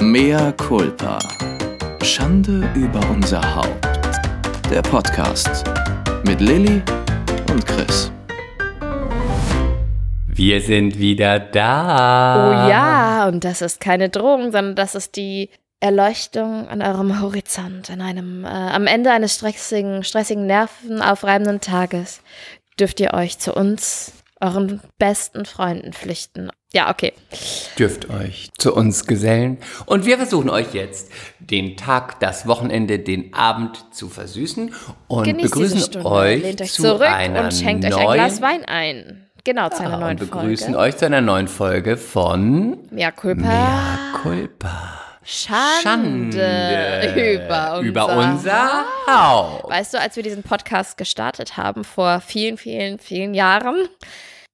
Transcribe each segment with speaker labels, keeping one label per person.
Speaker 1: Mea culpa. Schande über unser Haupt. Der Podcast mit Lilly und Chris.
Speaker 2: Wir sind wieder da.
Speaker 3: Oh ja, und das ist keine Drohung, sondern das ist die Erleuchtung an eurem Horizont. An einem, äh, am Ende eines stressigen, stressigen, nervenaufreibenden Tages dürft ihr euch zu uns, euren besten Freunden, flüchten. Ja, okay.
Speaker 2: Dürft euch zu uns gesellen. Und wir versuchen euch jetzt den Tag, das Wochenende, den Abend zu versüßen und
Speaker 3: Genießt
Speaker 2: begrüßen
Speaker 3: Stunde.
Speaker 2: euch,
Speaker 3: Lehnt euch
Speaker 2: zu
Speaker 3: zurück
Speaker 2: einer
Speaker 3: und schenkt
Speaker 2: neuen,
Speaker 3: euch ein Glas Wein ein. Genau, zu einer
Speaker 2: Ja,
Speaker 3: neuen
Speaker 2: und begrüßen
Speaker 3: Folge.
Speaker 2: euch zu einer neuen Folge von
Speaker 3: Mea culpa.
Speaker 2: Mea culpa.
Speaker 3: Schande, über unser,
Speaker 2: über unser Haupt.
Speaker 3: Weißt du, als wir diesen Podcast gestartet haben vor vielen, vielen, vielen Jahren,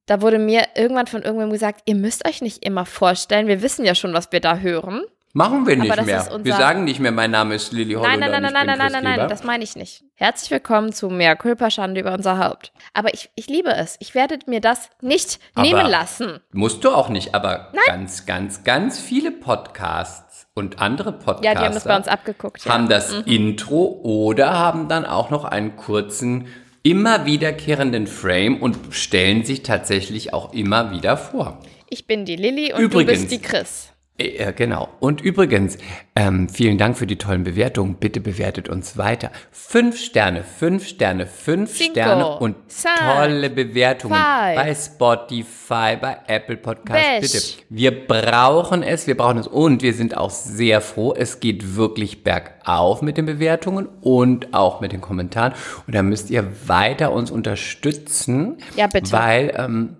Speaker 3: da wurde mir irgendwann von irgendwem gesagt, ihr müsst euch nicht immer vorstellen, wir wissen ja schon, was wir da hören.
Speaker 2: Machen wir nicht mehr. wir sagen nicht mehr, mein Name ist Lilly Holland.
Speaker 3: Nein, nein, nein, nein, nein, nein, nein, nein, das meine ich nicht. Herzlich willkommen zu Mehr Culpa Schande über unser Haupt. Aber ich, ich liebe es. Ich werde mir das nicht
Speaker 2: Aber-
Speaker 3: nehmen lassen.
Speaker 2: Musst du auch nicht, aber ganz, ganz, ganz viele Podcasts und andere Podcasts
Speaker 3: Ja, die haben das bei uns abgeguckt. Ja.
Speaker 2: haben das Intro oder haben dann auch noch einen kurzen, immer wiederkehrenden Frame und stellen sich tatsächlich auch immer wieder vor.
Speaker 3: Ich bin die Lilly und
Speaker 2: Übrigens.
Speaker 3: du bist die Chris.
Speaker 2: Äh, genau. Und übrigens, ähm, vielen Dank für die tollen Bewertungen. Bitte bewertet uns weiter. Fünf Sterne, fünf Sterne, fünf
Speaker 3: Cinco,
Speaker 2: Sterne und
Speaker 3: seis,
Speaker 2: tolle Bewertungen
Speaker 3: five.
Speaker 2: bei Spotify, bei Apple Podcasts. Bitte. Wir brauchen es, wir brauchen es und wir sind auch sehr froh. Es geht wirklich bergauf mit den Bewertungen und auch mit den Kommentaren. Und da müsst ihr weiter uns unterstützen.
Speaker 3: Ja, bitte.
Speaker 2: Weil ähm,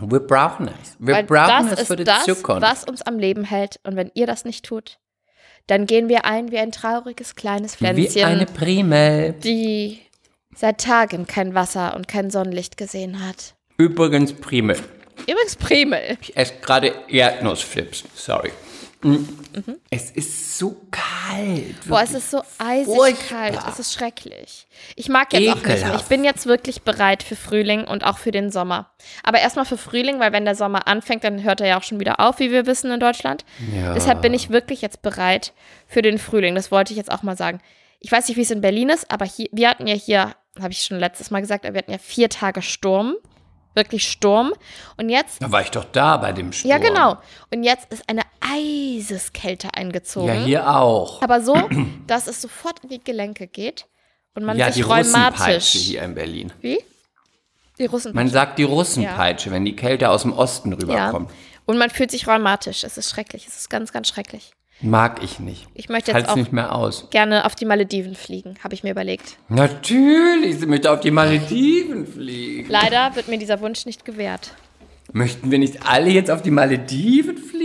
Speaker 2: wir brauchen es. Wir
Speaker 3: Weil
Speaker 2: brauchen
Speaker 3: das
Speaker 2: es für die
Speaker 3: das,
Speaker 2: Zukunft.
Speaker 3: was uns am Leben hält. Und wenn ihr das nicht tut, dann gehen wir ein wie ein trauriges kleines
Speaker 2: Wie
Speaker 3: Pflänzchen,
Speaker 2: eine Primel.
Speaker 3: die seit Tagen kein Wasser und kein Sonnenlicht gesehen hat.
Speaker 2: Übrigens Primel.
Speaker 3: Übrigens Primel.
Speaker 2: Ich esse gerade Erdnussflips. Sorry. Mm. Es ist so kalt.
Speaker 3: Boah, es ist so eisig
Speaker 2: Furchtbar.
Speaker 3: kalt. Es ist schrecklich. Ich mag jetzt auch nicht mehr.
Speaker 2: Ekelhaft.
Speaker 3: Ich bin jetzt wirklich bereit für Frühling und auch für den Sommer. Aber erstmal für Frühling, weil wenn der Sommer anfängt, dann hört er ja auch schon wieder auf, wie wir wissen in Deutschland.
Speaker 2: Ja.
Speaker 3: Deshalb bin ich wirklich jetzt bereit für den Frühling. Das wollte ich jetzt auch mal sagen. Ich weiß nicht, wie es in Berlin ist, aber hier, wir hatten ja hier, habe ich schon letztes Mal gesagt, wir hatten ja vier Tage Sturm. Wirklich Sturm. Und jetzt
Speaker 2: Da war ich doch da bei dem Sturm.
Speaker 3: ja, genau. Und jetzt ist eine Eiseskälte eingezogen.
Speaker 2: Ja, hier auch.
Speaker 3: Aber so, dass es sofort in die Gelenke geht und man
Speaker 2: ja, die
Speaker 3: sich
Speaker 2: Russenpeitsche
Speaker 3: rheumatisch.
Speaker 2: hier in Berlin.
Speaker 3: Wie? Die Russen.
Speaker 2: Man sagt die Russenpeitsche, wenn die Kälte aus dem Osten
Speaker 3: ja.
Speaker 2: rüberkommt.
Speaker 3: Und man fühlt sich rheumatisch. Es ist schrecklich. Es ist ganz, ganz schrecklich.
Speaker 2: Mag ich nicht.
Speaker 3: Ich möchte jetzt
Speaker 2: Halt's
Speaker 3: auch
Speaker 2: nicht mehr aus.
Speaker 3: gerne auf die Malediven fliegen, habe ich mir überlegt.
Speaker 2: Natürlich, sie möchte auf die Malediven fliegen.
Speaker 3: Leider wird mir dieser Wunsch nicht gewährt.
Speaker 2: Möchten wir nicht alle jetzt auf die Malediven fliegen?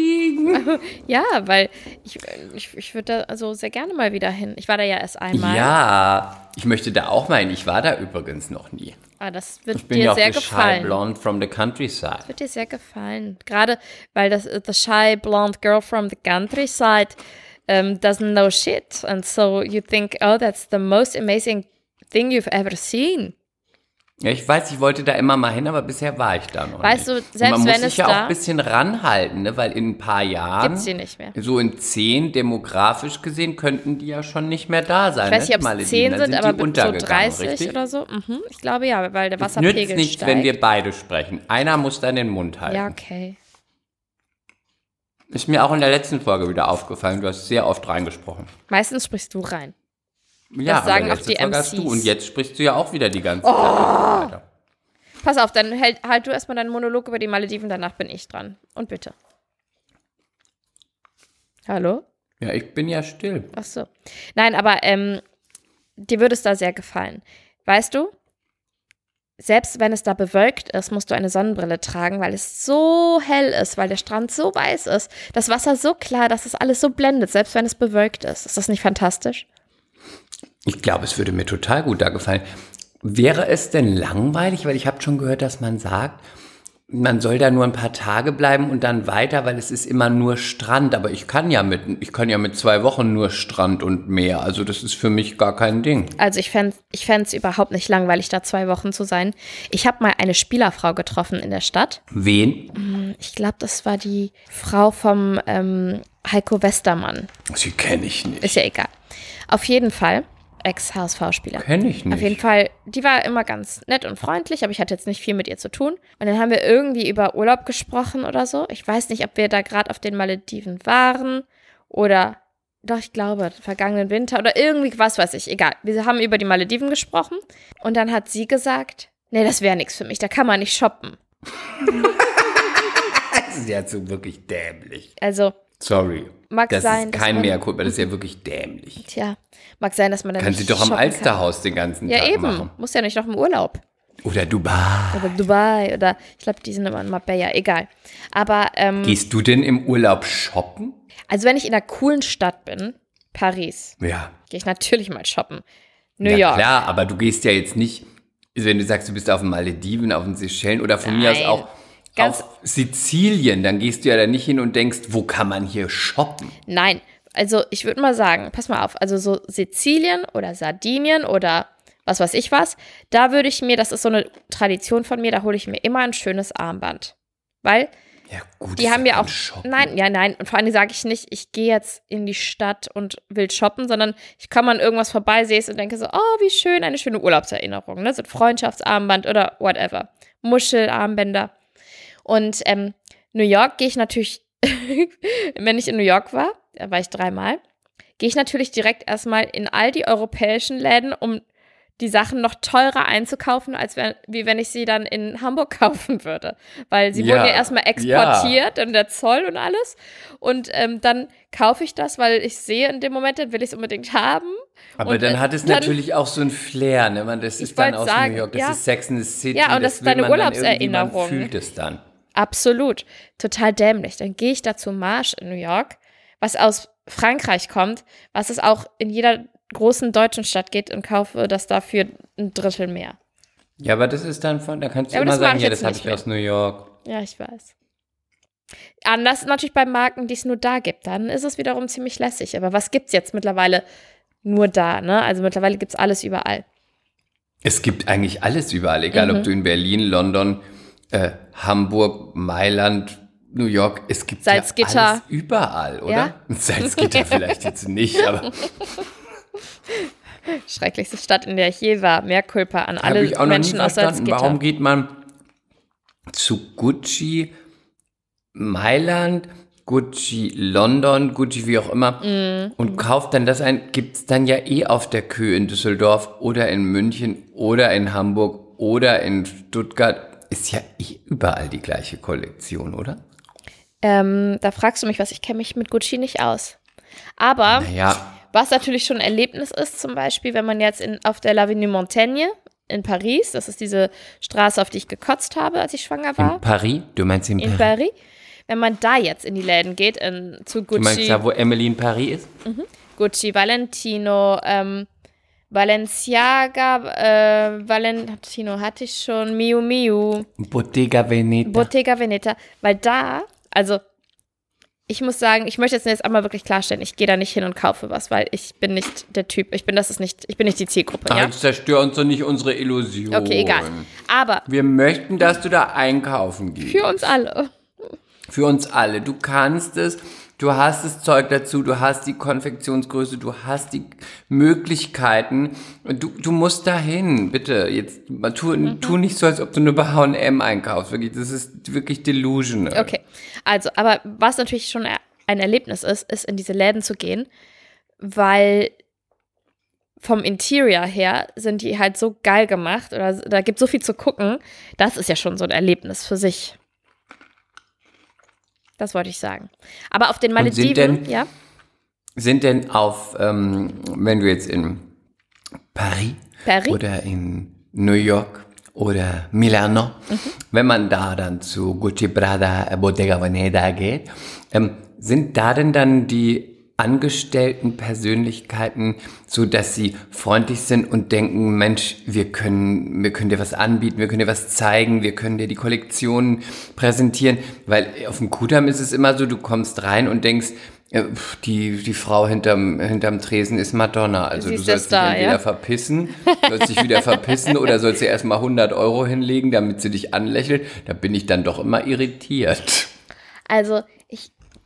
Speaker 3: Ja, weil ich, ich, ich würde da also sehr gerne mal wieder hin. Ich war da ja erst einmal.
Speaker 2: Ja, ich möchte da auch mal hin. Ich war da übrigens noch nie.
Speaker 3: Aber das wird
Speaker 2: Ich bin
Speaker 3: dir
Speaker 2: ja auch
Speaker 3: sehr
Speaker 2: the shy
Speaker 3: gefallen.
Speaker 2: blonde from the countryside.
Speaker 3: wird dir sehr gefallen. Gerade weil das äh, the shy blonde girl from the countryside um, doesn't know shit. And so you think, oh, that's the most amazing thing you've ever seen.
Speaker 2: Ja, ich weiß, ich wollte da immer mal hin, aber bisher war ich da noch
Speaker 3: Weißt
Speaker 2: nicht.
Speaker 3: du,
Speaker 2: Und
Speaker 3: selbst
Speaker 2: man muss
Speaker 3: wenn
Speaker 2: sich
Speaker 3: es
Speaker 2: ja auch ein bisschen ranhalten, ne? weil in ein paar Jahren,
Speaker 3: Gibt's die nicht mehr.
Speaker 2: so in zehn demografisch gesehen, könnten die ja schon nicht mehr da sein.
Speaker 3: Ich weiß nicht,
Speaker 2: ne,
Speaker 3: ob
Speaker 2: die
Speaker 3: es
Speaker 2: Malediven.
Speaker 3: 10
Speaker 2: Dann
Speaker 3: sind, aber so
Speaker 2: untergegangen,
Speaker 3: 30
Speaker 2: richtig?
Speaker 3: oder so. Mhm. Ich glaube ja, weil der
Speaker 2: Es
Speaker 3: Wasserpegel
Speaker 2: nützt nichts,
Speaker 3: steigt.
Speaker 2: wenn wir beide sprechen. Einer muss dann den Mund halten.
Speaker 3: ja, okay.
Speaker 2: Ist mir auch in der letzten Folge wieder aufgefallen. Du hast sehr oft reingesprochen.
Speaker 3: Meistens sprichst du rein.
Speaker 2: Ja, aber
Speaker 3: sagen auch die
Speaker 2: hast du.
Speaker 3: MCs.
Speaker 2: Und jetzt sprichst du ja auch wieder die ganze
Speaker 3: Oh.
Speaker 2: Zeit. weiter.
Speaker 3: Pass auf, dann halt, halt du erstmal deinen Monolog über die Malediven, danach bin ich dran. Und bitte. Hallo?
Speaker 2: Ja, ich bin ja still.
Speaker 3: Ach so. Nein, aber ähm, dir würde es da sehr gefallen. Weißt du, selbst wenn es da bewölkt ist, musst du eine Sonnenbrille tragen, weil es so hell ist, weil der Strand so weiß ist, das Wasser so klar, dass es alles so blendet, selbst wenn es bewölkt ist. Ist das nicht fantastisch?
Speaker 2: Ich glaube, es würde mir total gut da gefallen. Wäre es denn langweilig? Weil ich habe schon gehört, dass man sagt, man soll da nur ein paar Tage bleiben und dann weiter, weil es ist immer nur Strand. Aber ich kann ja mit, ich kann ja mit zwei Wochen nur Strand und Meer. Also das ist für mich gar kein Ding.
Speaker 3: Also ich fände ich es überhaupt nicht langweilig, da zwei Wochen zu sein. Ich habe mal eine Spielerfrau getroffen in der Stadt.
Speaker 2: Wen?
Speaker 3: Ich glaube, das war die Frau vom ähm, Heiko Westermann.
Speaker 2: Sie kenne ich nicht.
Speaker 3: Ist ja egal. Auf jeden Fall. Ex-HSV-Spieler.
Speaker 2: Kenne ich nicht.
Speaker 3: Auf jeden Fall, die war immer ganz nett und freundlich, aber ich hatte jetzt nicht viel mit ihr zu tun. Und dann haben wir irgendwie über Urlaub gesprochen oder so. Ich weiß nicht, ob wir da gerade auf den Malediven waren oder doch, ich glaube, vergangenen Winter oder irgendwie, was weiß ich, egal. Wir haben über die Malediven gesprochen und dann hat sie gesagt, nee, das wäre nichts für mich, da kann man nicht shoppen.
Speaker 2: Das ist ja so wirklich dämlich.
Speaker 3: Also,
Speaker 2: Sorry.
Speaker 3: Mag
Speaker 2: das
Speaker 3: sein,
Speaker 2: ist kein
Speaker 3: man-
Speaker 2: Mehrkulpa, das ist ja wirklich dämlich.
Speaker 3: tja, mag sein, dass man dann
Speaker 2: Kann sie doch am Alsterhaus den ganzen.
Speaker 3: Ja,
Speaker 2: Tag
Speaker 3: eben.
Speaker 2: machen.
Speaker 3: Muss ja nicht noch im Urlaub.
Speaker 2: Oder Dubai.
Speaker 3: Oder Dubai oder ich glaube, die sind immer in Marbella, egal. Aber ähm,
Speaker 2: Gehst du denn im Urlaub shoppen?
Speaker 3: also wenn ich in einer coolen Stadt bin, Paris,
Speaker 2: Ja.
Speaker 3: gehe ich natürlich mal shoppen. New
Speaker 2: ja,
Speaker 3: York.
Speaker 2: klar, aber du gehst ja jetzt nicht, also wenn du sagst, du bist auf den Malediven, auf den Seychellen oder von mir aus
Speaker 3: Nein.
Speaker 2: auch
Speaker 3: Ganz-
Speaker 2: auf Sizilien, dann gehst du ja da nicht hin und denkst, wo kann man hier shoppen?
Speaker 3: Nein, also ich würde mal sagen, pass mal auf, also so Sizilien oder Sardinien oder was weiß ich was, da würde ich mir, das ist so eine Tradition von mir, da hole ich mir immer ein schönes Armband. Weil
Speaker 2: Ja, gut.
Speaker 3: die haben ja auch,
Speaker 2: Shoppen.
Speaker 3: nein, ja, nein, und vor allem sage ich nicht, ich gehe jetzt in die Stadt und will shoppen, sondern ich komme an irgendwas vorbei, sehe es und denke so, oh, wie schön, eine schöne Urlaubserinnerung, ne, so ein Freundschaftsarmband oder whatever, Muschelarmbänder. Und ähm, New York gehe ich natürlich, wenn ich in New York war, da war ich dreimal, gehe ich natürlich direkt erstmal in all die europäischen Läden, um die Sachen noch teurer einzukaufen, als wenn, wie wenn ich sie dann in Hamburg kaufen würde. Weil sie
Speaker 2: Ja,
Speaker 3: wurden ja erstmal exportiert und der Zoll und alles. Und ähm, dann kaufe ich das, weil ich sehe in dem Moment, dann will ich es unbedingt haben.
Speaker 2: Aber
Speaker 3: Und,
Speaker 2: dann
Speaker 3: äh,
Speaker 2: hat es
Speaker 3: dann-
Speaker 2: natürlich auch so ein Flair, ne? Man, das ist dann aus
Speaker 3: sagen,
Speaker 2: New York, das
Speaker 3: ja.
Speaker 2: ist Sex in the City.
Speaker 3: Ja, und das ist
Speaker 2: will
Speaker 3: deine
Speaker 2: man dann
Speaker 3: Urlaubserinnerung.
Speaker 2: Man fühlt es dann.
Speaker 3: Absolut. Total dämlich. Dann gehe ich da zu Marsch in New York, was aus Frankreich kommt, was es auch in jeder großen deutschen Stadt geht und kaufe das dafür ein Drittel mehr.
Speaker 2: Ja, aber das ist dann von, da kannst du
Speaker 3: Ja,
Speaker 2: immer sagen, ja, das habe ich
Speaker 3: mehr.
Speaker 2: aus New York.
Speaker 3: Ja, ich weiß. Anders natürlich bei Marken, die es nur da gibt. Dann ist es wiederum ziemlich lässig. Aber was gibt es jetzt mittlerweile nur da? Ne? Also mittlerweile gibt es alles überall.
Speaker 2: Es gibt eigentlich alles überall, egal
Speaker 3: Mhm.
Speaker 2: ob du in Berlin, London, äh, Hamburg, Mailand, New York, es gibt
Speaker 3: Salzgitter.
Speaker 2: ja alles überall, oder?
Speaker 3: Ja?
Speaker 2: Salzgitter vielleicht jetzt nicht, aber
Speaker 3: Schrecklichste Stadt, in der ich je war. Mehr Culpa an alle
Speaker 2: ich auch noch nie
Speaker 3: Menschen aus. Salzgitter.
Speaker 2: Warum geht man zu Gucci Mailand, Gucci London, Gucci wie auch immer
Speaker 3: Mhm.
Speaker 2: und kauft dann das ein? Gibt es dann ja eh auf der Kühe in Düsseldorf oder in München oder in Hamburg oder in Stuttgart? Ist ja eh überall die gleiche Kollektion, oder?
Speaker 3: Ähm, da fragst du mich was, ich kenne mich mit Gucci nicht aus. Aber
Speaker 2: Naja,
Speaker 3: was natürlich schon ein Erlebnis ist, zum Beispiel, wenn man jetzt in, auf der l'Avenue Montaigne in Paris, das ist diese Straße, auf die ich gekotzt habe, als ich schwanger
Speaker 2: in
Speaker 3: war,
Speaker 2: Paris? Du meinst in,
Speaker 3: in
Speaker 2: Paris?
Speaker 3: Paris, wenn man da jetzt in die Läden geht, in, zu
Speaker 2: Du meinst
Speaker 3: Gucci,
Speaker 2: da, wo Emily in Paris ist?
Speaker 3: Gucci, Valentino, ähm, Balenciaga, äh, Valentino hatte ich schon, Miu Miu,
Speaker 2: Bottega Veneta.
Speaker 3: Bottega Veneta, weil da, also ich muss sagen, ich möchte jetzt jetzt einmal wirklich klarstellen, ich gehe da nicht hin und kaufe was, weil ich bin nicht der Typ, ich bin das ist nicht, ich bin nicht die Zielgruppe,
Speaker 2: Ach,
Speaker 3: ja?
Speaker 2: jetzt zerstör uns doch nicht unsere Illusion.
Speaker 3: Okay, egal. Aber
Speaker 2: Wir möchten, dass du da einkaufen gehst.
Speaker 3: für uns alle.
Speaker 2: Für uns alle. Du kannst es, du hast das Zeug dazu, du hast die Konfektionsgröße, du hast die Möglichkeiten. Du, du musst dahin, bitte. Jetzt mal tu,
Speaker 3: Mhm.
Speaker 2: tu nicht so, als ob du nur bei H&M einkaufst. Wirklich, das ist wirklich delusional.
Speaker 3: Okay, also, aber was natürlich schon ein Erlebnis ist, ist in diese Läden zu gehen, weil vom Interior her sind die halt so geil gemacht oder da gibt so viel zu gucken. Das ist ja schon so ein Erlebnis für sich. Das wollte ich sagen. Aber auf den Malediven,
Speaker 2: denn-
Speaker 3: ja,
Speaker 2: Sind denn auf, ähm, wenn du jetzt in Paris,
Speaker 3: Paris?
Speaker 2: oder in New York oder Milano,
Speaker 3: Mhm.
Speaker 2: wenn man da dann zu Gucci Prada, Bottega Veneta geht, ähm, sind da denn dann die angestellten Persönlichkeiten, so dass sie freundlich sind und denken, Mensch, wir können, wir können dir was anbieten, wir können dir was zeigen, wir können dir die Kollektionen präsentieren, weil auf dem Kudamm ist es immer so, du kommst rein und denkst, pf, die, die Frau hinterm, hinterm Tresen ist Madonna. Also
Speaker 3: Sie
Speaker 2: du sollst dich entweder
Speaker 3: ja?
Speaker 2: verpissen, sollst dich wieder verpissen oder sollst dir erstmal 100 Euro hinlegen, damit sie dich anlächelt. Da bin ich dann doch immer irritiert.
Speaker 3: Also,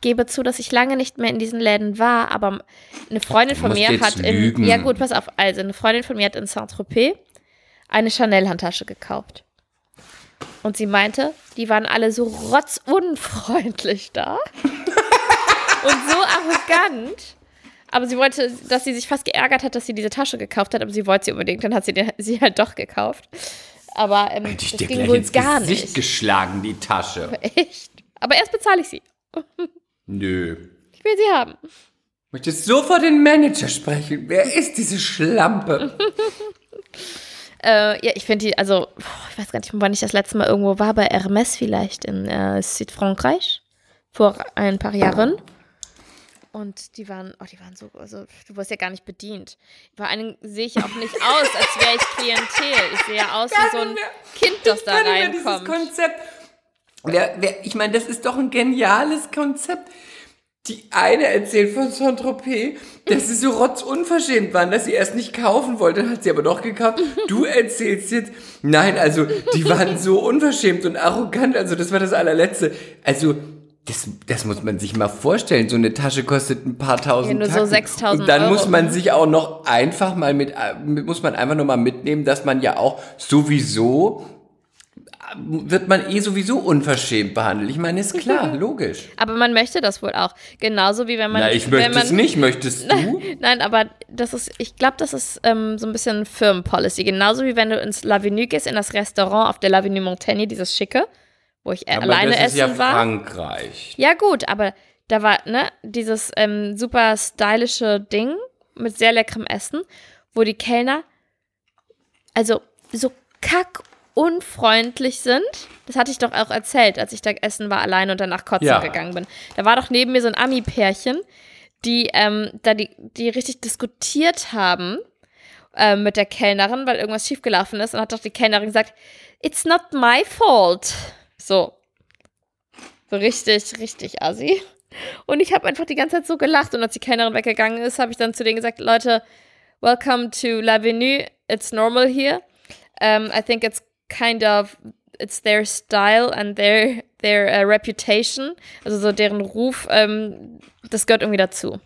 Speaker 3: gebe zu, dass ich lange nicht mehr in diesen Läden war, aber eine Freundin von mir hat in. Ja, gut, pass auf. Also, eine Freundin von mir hat in Saint-Tropez eine Chanel-Handtasche gekauft. Und sie meinte, die waren alle so rotzunfreundlich da. und so arrogant. Aber sie wollte, dass sie sich fast geärgert hat, dass sie diese Tasche gekauft hat, aber sie wollte sie unbedingt, dann hat sie die, sie halt doch gekauft. Aber ähm,
Speaker 2: Hätte ich
Speaker 3: das
Speaker 2: dir
Speaker 3: ging
Speaker 2: gleich
Speaker 3: wohl
Speaker 2: ins
Speaker 3: gar
Speaker 2: Gesicht
Speaker 3: nicht.
Speaker 2: geschlagen, die Tasche.
Speaker 3: Echt. Aber erst bezahle ich sie.
Speaker 2: Nö.
Speaker 3: Ich will sie haben.
Speaker 2: Möchtest sofort den Manager sprechen. Wer ist diese Schlampe?
Speaker 3: Äh, ja, ich finde die, also, ich weiß gar nicht, wann ich das letzte Mal irgendwo war, bei Hermes vielleicht in äh, Südfrankreich. Vor ein paar Jahren. Und die waren, oh, die waren so, also, du wirst ja gar nicht bedient. Vor allen Dingen sehe ich auch nicht aus, als wäre ich Klientel. Ich sehe ja aus wie so ein Kind, das da
Speaker 2: kann nicht mehr dieses
Speaker 3: reinkommt.
Speaker 2: Konzept. Wer, wer, ich meine, das ist doch ein geniales Konzept. Die eine erzählt von Saint-Tropez, dass sie so rotzunverschämt waren, dass sie erst nicht kaufen wollte, dann hat sie aber doch gekauft. Du erzählst jetzt, nein, also die waren so unverschämt und arrogant, also das war das allerletzte. Also das, das muss man sich mal vorstellen. So eine Tasche kostet ein paar tausend
Speaker 3: Ja, nur so
Speaker 2: Tacken.
Speaker 3: 6.000
Speaker 2: Und dann
Speaker 3: Euro.
Speaker 2: muss man sich auch noch einfach mal mit, mit, muss man einfach nur mal mitnehmen, dass man ja auch sowieso wird man eh sowieso unverschämt behandelt. Ich meine, ist klar, logisch.
Speaker 3: Aber man möchte das wohl auch. Genauso wie wenn man.
Speaker 2: Na, ich möchte
Speaker 3: man,
Speaker 2: es nicht. Möchtest du?
Speaker 3: Nein, aber das ist, ich glaube, das ist ähm, so ein bisschen Firmenpolicy. Genauso wie wenn du ins L'Avenue gehst, in das Restaurant auf der L'Avenue Montaigne, dieses schicke, wo ich äh,
Speaker 2: Aber
Speaker 3: alleine
Speaker 2: das ist
Speaker 3: essen
Speaker 2: ja
Speaker 3: war.
Speaker 2: Frankreich.
Speaker 3: Ja, gut, aber da war, ne, dieses ähm, super stylische Ding mit sehr leckerem Essen, wo die Kellner also so kack unfreundlich sind. Das hatte ich doch auch erzählt, als ich da essen war alleine und danach kotzen
Speaker 2: Ja.
Speaker 3: gegangen bin. Da war doch neben mir so ein Ami-Pärchen, die ähm, da die, die richtig diskutiert haben ähm, mit der Kellnerin, weil irgendwas schiefgelaufen ist. Und hat doch die Kellnerin gesagt, it's not my fault. So. So richtig, richtig assi. Und ich habe einfach die ganze Zeit so gelacht. Und als die Kellnerin weggegangen ist, habe ich dann zu denen gesagt, Leute, welcome to L'Avenue. It's normal here. Um, I think it's kind of, it's their style and their, their uh, reputation. Also so deren Ruf, ähm, das gehört irgendwie dazu.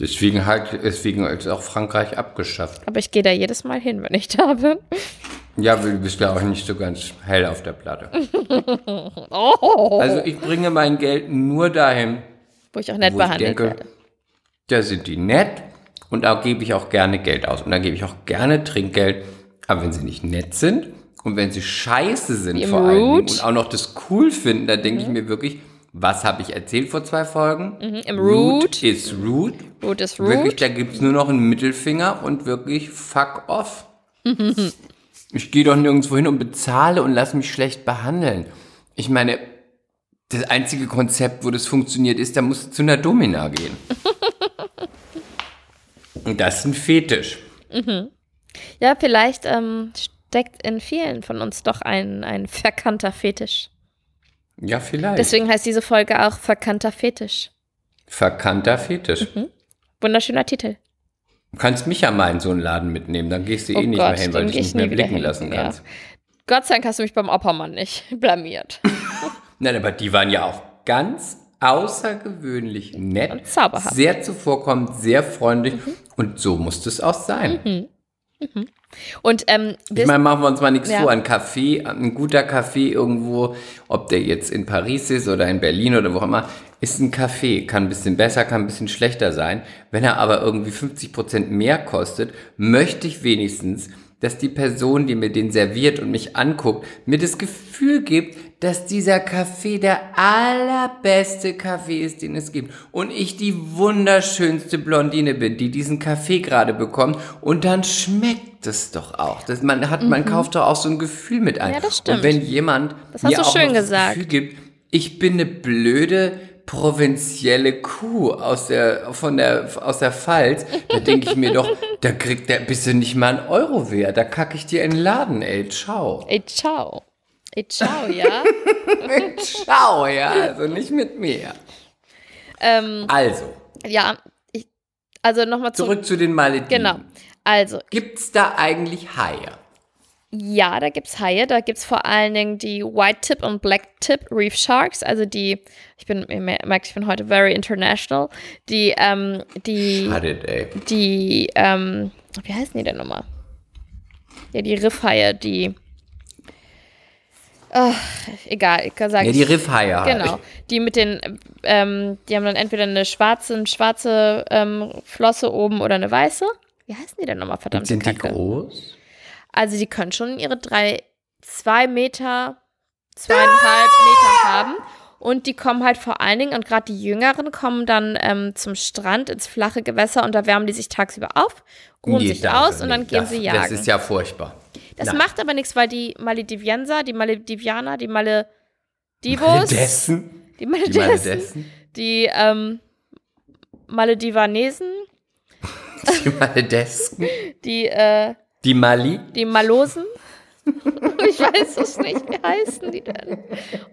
Speaker 2: Deswegen halt, deswegen ist auch Frankreich abgeschafft.
Speaker 3: Aber ich gehe da jedes Mal hin, wenn ich da bin.
Speaker 2: Ja, du bist ja auch nicht so ganz hell auf der Platte.
Speaker 3: Oh.
Speaker 2: Also ich bringe mein Geld nur dahin,
Speaker 3: Wo ich auch nett behandelt
Speaker 2: denke,
Speaker 3: werde.
Speaker 2: da sind die nett und da gebe ich auch gerne Geld aus. Und da gebe ich auch gerne Trinkgeld. Aber wenn sie nicht nett sind und wenn sie scheiße sind vor allen Dingen
Speaker 3: Root.
Speaker 2: und auch noch das cool finden, da denke ich mir wirklich, was habe ich erzählt vor zwei Folgen?
Speaker 3: Mhm, Im Root.
Speaker 2: is rude.
Speaker 3: Root ist
Speaker 2: Wirklich,
Speaker 3: Root.
Speaker 2: da gibt es nur noch einen Mittelfinger und wirklich fuck off. ich gehe doch nirgendwo hin und bezahle und lasse mich schlecht behandeln. Ich meine, das einzige Konzept, wo das funktioniert, ist, da musst du zu einer Domina gehen. und das ist ein Fetisch.
Speaker 3: Ja, vielleicht ähm, steckt in vielen von uns doch ein, ein verkannter Fetisch.
Speaker 2: Ja, vielleicht.
Speaker 3: Deswegen heißt diese Folge auch Verkannter Fetisch.
Speaker 2: Verkannter Fetisch.
Speaker 3: Wunderschöner Titel.
Speaker 2: Du kannst mich ja mal in so einen Laden mitnehmen, dann gehst du
Speaker 3: Oh
Speaker 2: eh nicht
Speaker 3: Gott,
Speaker 2: mehr hin, weil du dich
Speaker 3: ich
Speaker 2: nicht mehr blicken
Speaker 3: hin,
Speaker 2: lassen
Speaker 3: ja.
Speaker 2: kannst.
Speaker 3: Gott sei Dank hast du mich beim Oppermann nicht blamiert.
Speaker 2: Nein, aber die waren ja auch ganz außergewöhnlich nett.
Speaker 3: Und zauberhaft. Mhm.
Speaker 2: Sehr zuvorkommend, sehr freundlich. Und so muss es auch sein.
Speaker 3: Und ähm,
Speaker 2: Ich meine, machen wir uns mal nichts
Speaker 3: Ja.
Speaker 2: vor. Ein Café, ein guter Kaffee irgendwo, ob der jetzt in Paris ist oder in Berlin oder wo auch immer, ist ein Kaffee. Kann ein bisschen besser, kann ein bisschen schlechter sein. Wenn er aber irgendwie 50% mehr kostet, möchte ich wenigstens, dass die Person, die mir den serviert und mich anguckt, mir das Gefühl gibt, dass dieser Kaffee der allerbeste Kaffee ist, den es gibt. Und ich die wunderschönste Blondine bin, die diesen Kaffee gerade bekommt. Und dann schmeckt es doch auch. Das, man, hat, man kauft doch auch so ein Gefühl mit ein.
Speaker 3: Mhm. Ja, das stimmt.
Speaker 2: Und wenn jemand
Speaker 3: Das hast
Speaker 2: mir auch
Speaker 3: schön gesagt.
Speaker 2: Gefühl gibt, ich bin eine blöde provinzielle Kuh aus der, von der, aus der Pfalz, da denke ich mir doch, da kriegt der bist du nicht mal einen Euro wert. Da kacke ich dir in den Laden, ey. Ciao.
Speaker 3: Ey, ciao. Ey, ciao, ja.
Speaker 2: Ciao, ja. Also nicht mit mir.
Speaker 3: ähm,
Speaker 2: Also,
Speaker 3: ja, ich, also nochmal zurück.
Speaker 2: zurück zu den Malediven.
Speaker 3: Genau. Also,
Speaker 2: Gibt's da eigentlich Haie?
Speaker 3: ja, da gibt's Haie. Da gibt's vor allen Dingen die White Tip und Black Tip Reef Sharks. Also die, ich bin, ihr merkt, ich bin heute very international. Die, ähm, die,
Speaker 2: Hattet, ey.
Speaker 3: die, ähm, wie heißen die denn nochmal? Ja, die Riffhaie, die, ach, egal, ich kann sagen.
Speaker 2: Ja, die Riffhaie halt.
Speaker 3: Genau, die mit den, ähm, die haben dann entweder eine schwarze, eine schwarze ähm, Flosse oben oder eine weiße. Wie heißen die denn nochmal, verdammte
Speaker 2: Sind die
Speaker 3: Kacke?
Speaker 2: groß?
Speaker 3: Also die können schon ihre drei, zwei Meter, zweieinhalb Meter haben. Und die kommen halt vor allen Dingen, und gerade die Jüngeren kommen dann ähm, zum Strand ins flache Gewässer und da wärmen die sich tagsüber auf, ruhen
Speaker 2: Nee,
Speaker 3: sich aus und dann gehen
Speaker 2: das,
Speaker 3: sie jagen.
Speaker 2: Das ist ja furchtbar.
Speaker 3: Das
Speaker 2: Nein.
Speaker 3: macht aber nichts, weil die Maledivienser, die Maledivianer, die Maledivos,
Speaker 2: Maledessen?
Speaker 3: die
Speaker 2: Die
Speaker 3: Maledessen,
Speaker 2: Maledessen?
Speaker 3: die ähm, Maledivanesen,
Speaker 2: Die Maledesken?
Speaker 3: die, äh,
Speaker 2: Die Mali?
Speaker 3: die Malosen. ich weiß es nicht. Wie heißen die denn?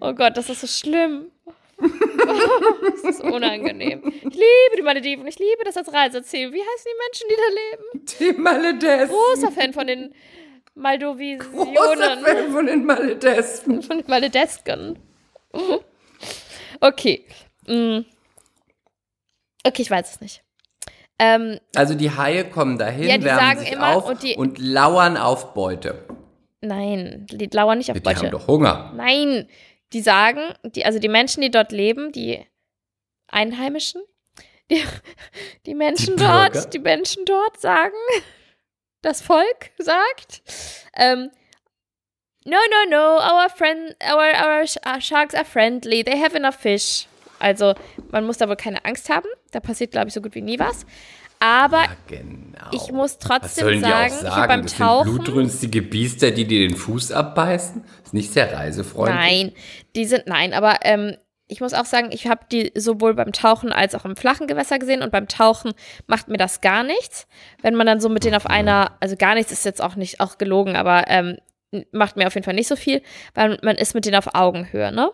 Speaker 3: Oh Gott, das ist so schlimm. das ist unangenehm. Ich liebe die Malediven. Ich liebe das als Reiseziel. Wie heißen die Menschen, die da leben?
Speaker 2: Die Maledessen.
Speaker 3: Großer Fan von den
Speaker 2: Großer
Speaker 3: Maldovisionen.
Speaker 2: Fan von den Maledesken.
Speaker 3: Von den Maledesken. Okay. Mm. Okay, ich weiß es nicht. Ähm,
Speaker 2: Also die Haie kommen dahin,
Speaker 3: Ja, die
Speaker 2: wärmen
Speaker 3: sagen
Speaker 2: sich
Speaker 3: immer,
Speaker 2: auf
Speaker 3: und die-
Speaker 2: und lauern auf Beute.
Speaker 3: nein, die lauern nicht auf
Speaker 2: Die haben
Speaker 3: Beute.
Speaker 2: doch Hunger.
Speaker 3: Nein, die sagen, die, also die Menschen, die dort leben, die Einheimischen, die, die Menschen
Speaker 2: Die
Speaker 3: dort, die Menschen dort sagen, das Volk sagt, ähm, no, no, no, our friend, our, our sh- our sharks are friendly, they have enough fish. Also man muss da wohl keine Angst haben, da passiert, glaube ich, so gut wie nie was. Aber
Speaker 2: Ja, genau.
Speaker 3: ich muss trotzdem sagen,
Speaker 2: sagen?
Speaker 3: beim
Speaker 2: das
Speaker 3: Tauchen.
Speaker 2: sind blutrünstige Biester, die dir den Fuß abbeißen? Ist nicht sehr reisefreundlich.
Speaker 3: Nein, die sind, nein, aber ähm, ich muss auch sagen, ich habe die sowohl beim Tauchen als auch im flachen Gewässer gesehen und beim Tauchen macht mir das gar nichts. Wenn man dann so mit denen auf einer, also gar nichts ist jetzt auch nicht, auch gelogen, aber ähm, macht mir auf jeden Fall nicht so viel, weil man ist mit denen auf Augenhöhe, ne?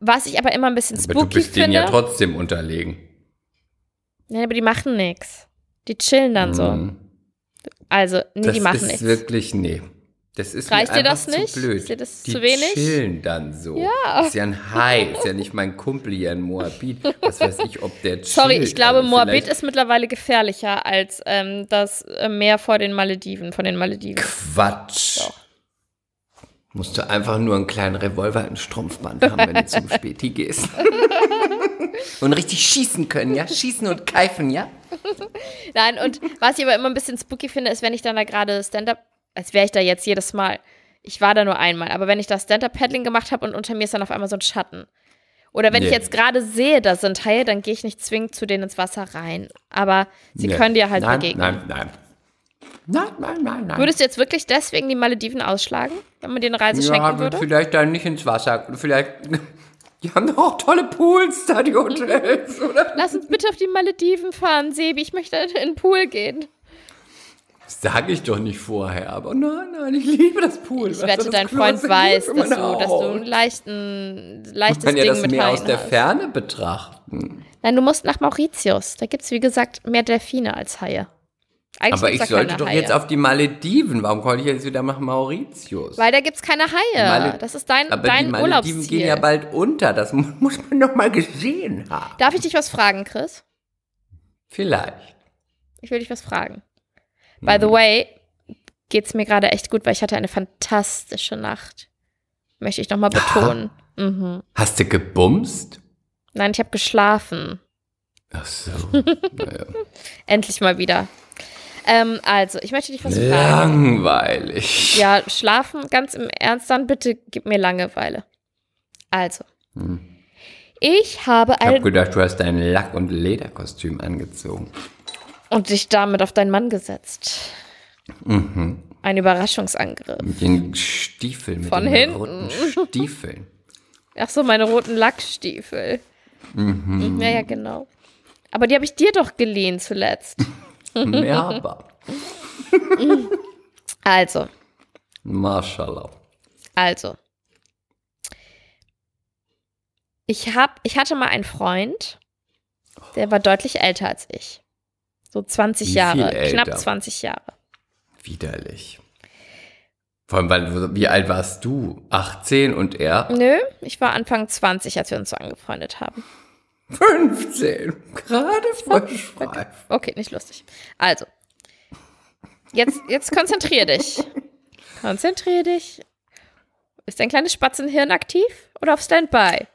Speaker 3: Was ich aber immer ein bisschen
Speaker 2: Aber du
Speaker 3: spooky
Speaker 2: bist denen
Speaker 3: finde.
Speaker 2: ja trotzdem unterlegen.
Speaker 3: Nein, aber die machen nichts. Die chillen dann so.
Speaker 2: Mhm.
Speaker 3: Also, nee,
Speaker 2: das
Speaker 3: die machen
Speaker 2: ist
Speaker 3: nichts.
Speaker 2: wirklich, nee. Das ist
Speaker 3: Reicht
Speaker 2: mir
Speaker 3: dir das nicht?
Speaker 2: zu blöd.
Speaker 3: Ist dir das
Speaker 2: die
Speaker 3: zu wenig?
Speaker 2: chillen dann so.
Speaker 3: Ja.
Speaker 2: Ist ja ein Hai, ist ja nicht mein Kumpel hier in Moabit. Was weiß ich, ob der chillt.
Speaker 3: Sorry, ich glaube,
Speaker 2: Also
Speaker 3: Moabit ist mittlerweile gefährlicher als ähm, das äh, Meer vor den Malediven, von den Malediven.
Speaker 2: Quatsch. Musst du einfach nur einen kleinen Revolver im Strumpfband haben, wenn du zum Späti gehst. und richtig schießen können, ja? Schießen und keifen, ja?
Speaker 3: Nein, und was ich aber immer ein bisschen spooky finde, ist, wenn ich dann da gerade Stand-up, als wäre ich da jetzt jedes Mal. Ich war da nur einmal, aber wenn ich da Stand-up-Paddling gemacht habe und unter mir ist dann auf einmal so ein Schatten. Oder wenn ich
Speaker 2: Nee.
Speaker 3: jetzt gerade sehe, da sind Haie, dann gehe ich nicht zwingend zu denen ins Wasser rein. Aber sie
Speaker 2: Nee.
Speaker 3: können dir halt
Speaker 2: nein,
Speaker 3: begegnen.
Speaker 2: Nein, nein. Nein, nein, nein, nein.
Speaker 3: Würdest du jetzt wirklich deswegen die Malediven ausschlagen, wenn man dir eine Reise
Speaker 2: ja,
Speaker 3: schenken würde?
Speaker 2: vielleicht dann nicht ins Wasser. Vielleicht. Die haben doch auch tolle Pools da, die Hotels, oder?
Speaker 3: Lass uns bitte auf die Malediven fahren, Sebi. Ich möchte in den Pool gehen.
Speaker 2: Das sage ich doch nicht vorher, aber nein, nein, ich liebe das Pool.
Speaker 3: Ich wette, dein Freund weiß, dass du, dass du ein leichten, leichtes
Speaker 2: Man ja
Speaker 3: Ding
Speaker 2: das
Speaker 3: mit
Speaker 2: Meer aus der
Speaker 3: hast.
Speaker 2: Ferne betrachten.
Speaker 3: Nein, du musst nach Mauritius. Da gibt es, wie gesagt, mehr Delfine als Haie. Eigentlich
Speaker 2: Aber ich sollte doch
Speaker 3: Haie.
Speaker 2: jetzt auf die Malediven. Warum wollte ich jetzt wieder nach Mauritius?
Speaker 3: Weil da gibt es keine Haie.
Speaker 2: Male-
Speaker 3: das ist dein,
Speaker 2: Aber
Speaker 3: dein
Speaker 2: die Malediven
Speaker 3: Urlaubsziel.
Speaker 2: gehen ja bald unter. Das mu- muss man doch mal gesehen haben.
Speaker 3: Darf ich dich was fragen, Chris?
Speaker 2: Vielleicht.
Speaker 3: Ich will dich was fragen. By
Speaker 2: Mhm.
Speaker 3: the way, geht's mir gerade echt gut, weil ich hatte eine fantastische Nacht. Möchte ich nochmal betonen. Mhm.
Speaker 2: Hast du gebumst?
Speaker 3: Nein, ich habe geschlafen.
Speaker 2: Ach so. naja.
Speaker 3: Endlich mal wieder. Ähm, also, ich möchte dich was fragen.
Speaker 2: Langweilig.
Speaker 3: Ja, schlafen, ganz im Ernst dann, bitte gib mir Langeweile. Also, ich habe
Speaker 2: Ich habe
Speaker 3: ein
Speaker 2: gedacht, du hast dein Lack- und Lederkostüm angezogen.
Speaker 3: Und dich damit auf deinen Mann gesetzt. Ein Überraschungsangriff.
Speaker 2: Mit den Stiefeln, mit
Speaker 3: Von
Speaker 2: den
Speaker 3: hinten.
Speaker 2: roten Stiefeln.
Speaker 3: Ach so, meine roten Lackstiefel. Mhm. Ja, ja, genau. Aber die habe ich dir doch geliehen zuletzt.
Speaker 2: Merba.
Speaker 3: Also,
Speaker 2: Mashallah.
Speaker 3: also. Ich, hab, ich hatte mal einen Freund, der war deutlich älter als ich. So 20
Speaker 2: Wie
Speaker 3: Jahre, knapp
Speaker 2: älter?
Speaker 3: 20 Jahre.
Speaker 2: Widerlich. Vor allem, weil, wie alt warst du? 18 und er?
Speaker 3: Nö, ich war Anfang 20, als wir uns so angefreundet haben.
Speaker 2: 15. Gerade frisch reif.
Speaker 3: Okay, nicht lustig. Also, jetzt, jetzt konzentrier dich. Konzentrier dich. Ist dein kleines Spatzenhirn aktiv oder auf Standby?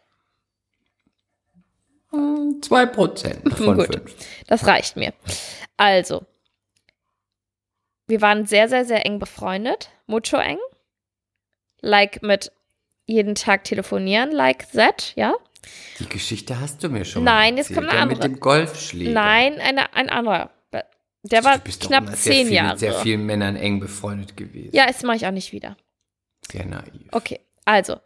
Speaker 2: 2 Prozent von
Speaker 3: Gut.
Speaker 2: 5.
Speaker 3: Das reicht mir. Also, wir waren sehr, sehr, sehr eng befreundet. Mucho eng. Like mit jeden Tag telefonieren, like that, ja?
Speaker 2: Die Geschichte hast du mir schon
Speaker 3: Nein, jetzt kommt
Speaker 2: erzählt,
Speaker 3: eine
Speaker 2: der mit
Speaker 3: andere.
Speaker 2: dem Golfschläger.
Speaker 3: Nein, eine, ein anderer. Der war
Speaker 2: du bist doch
Speaker 3: knapp zehn Jahre.
Speaker 2: mit sehr vielen Männern eng befreundet gewesen.
Speaker 3: Ja, das mache ich auch nicht wieder.
Speaker 2: Sehr naiv.
Speaker 3: Okay, also.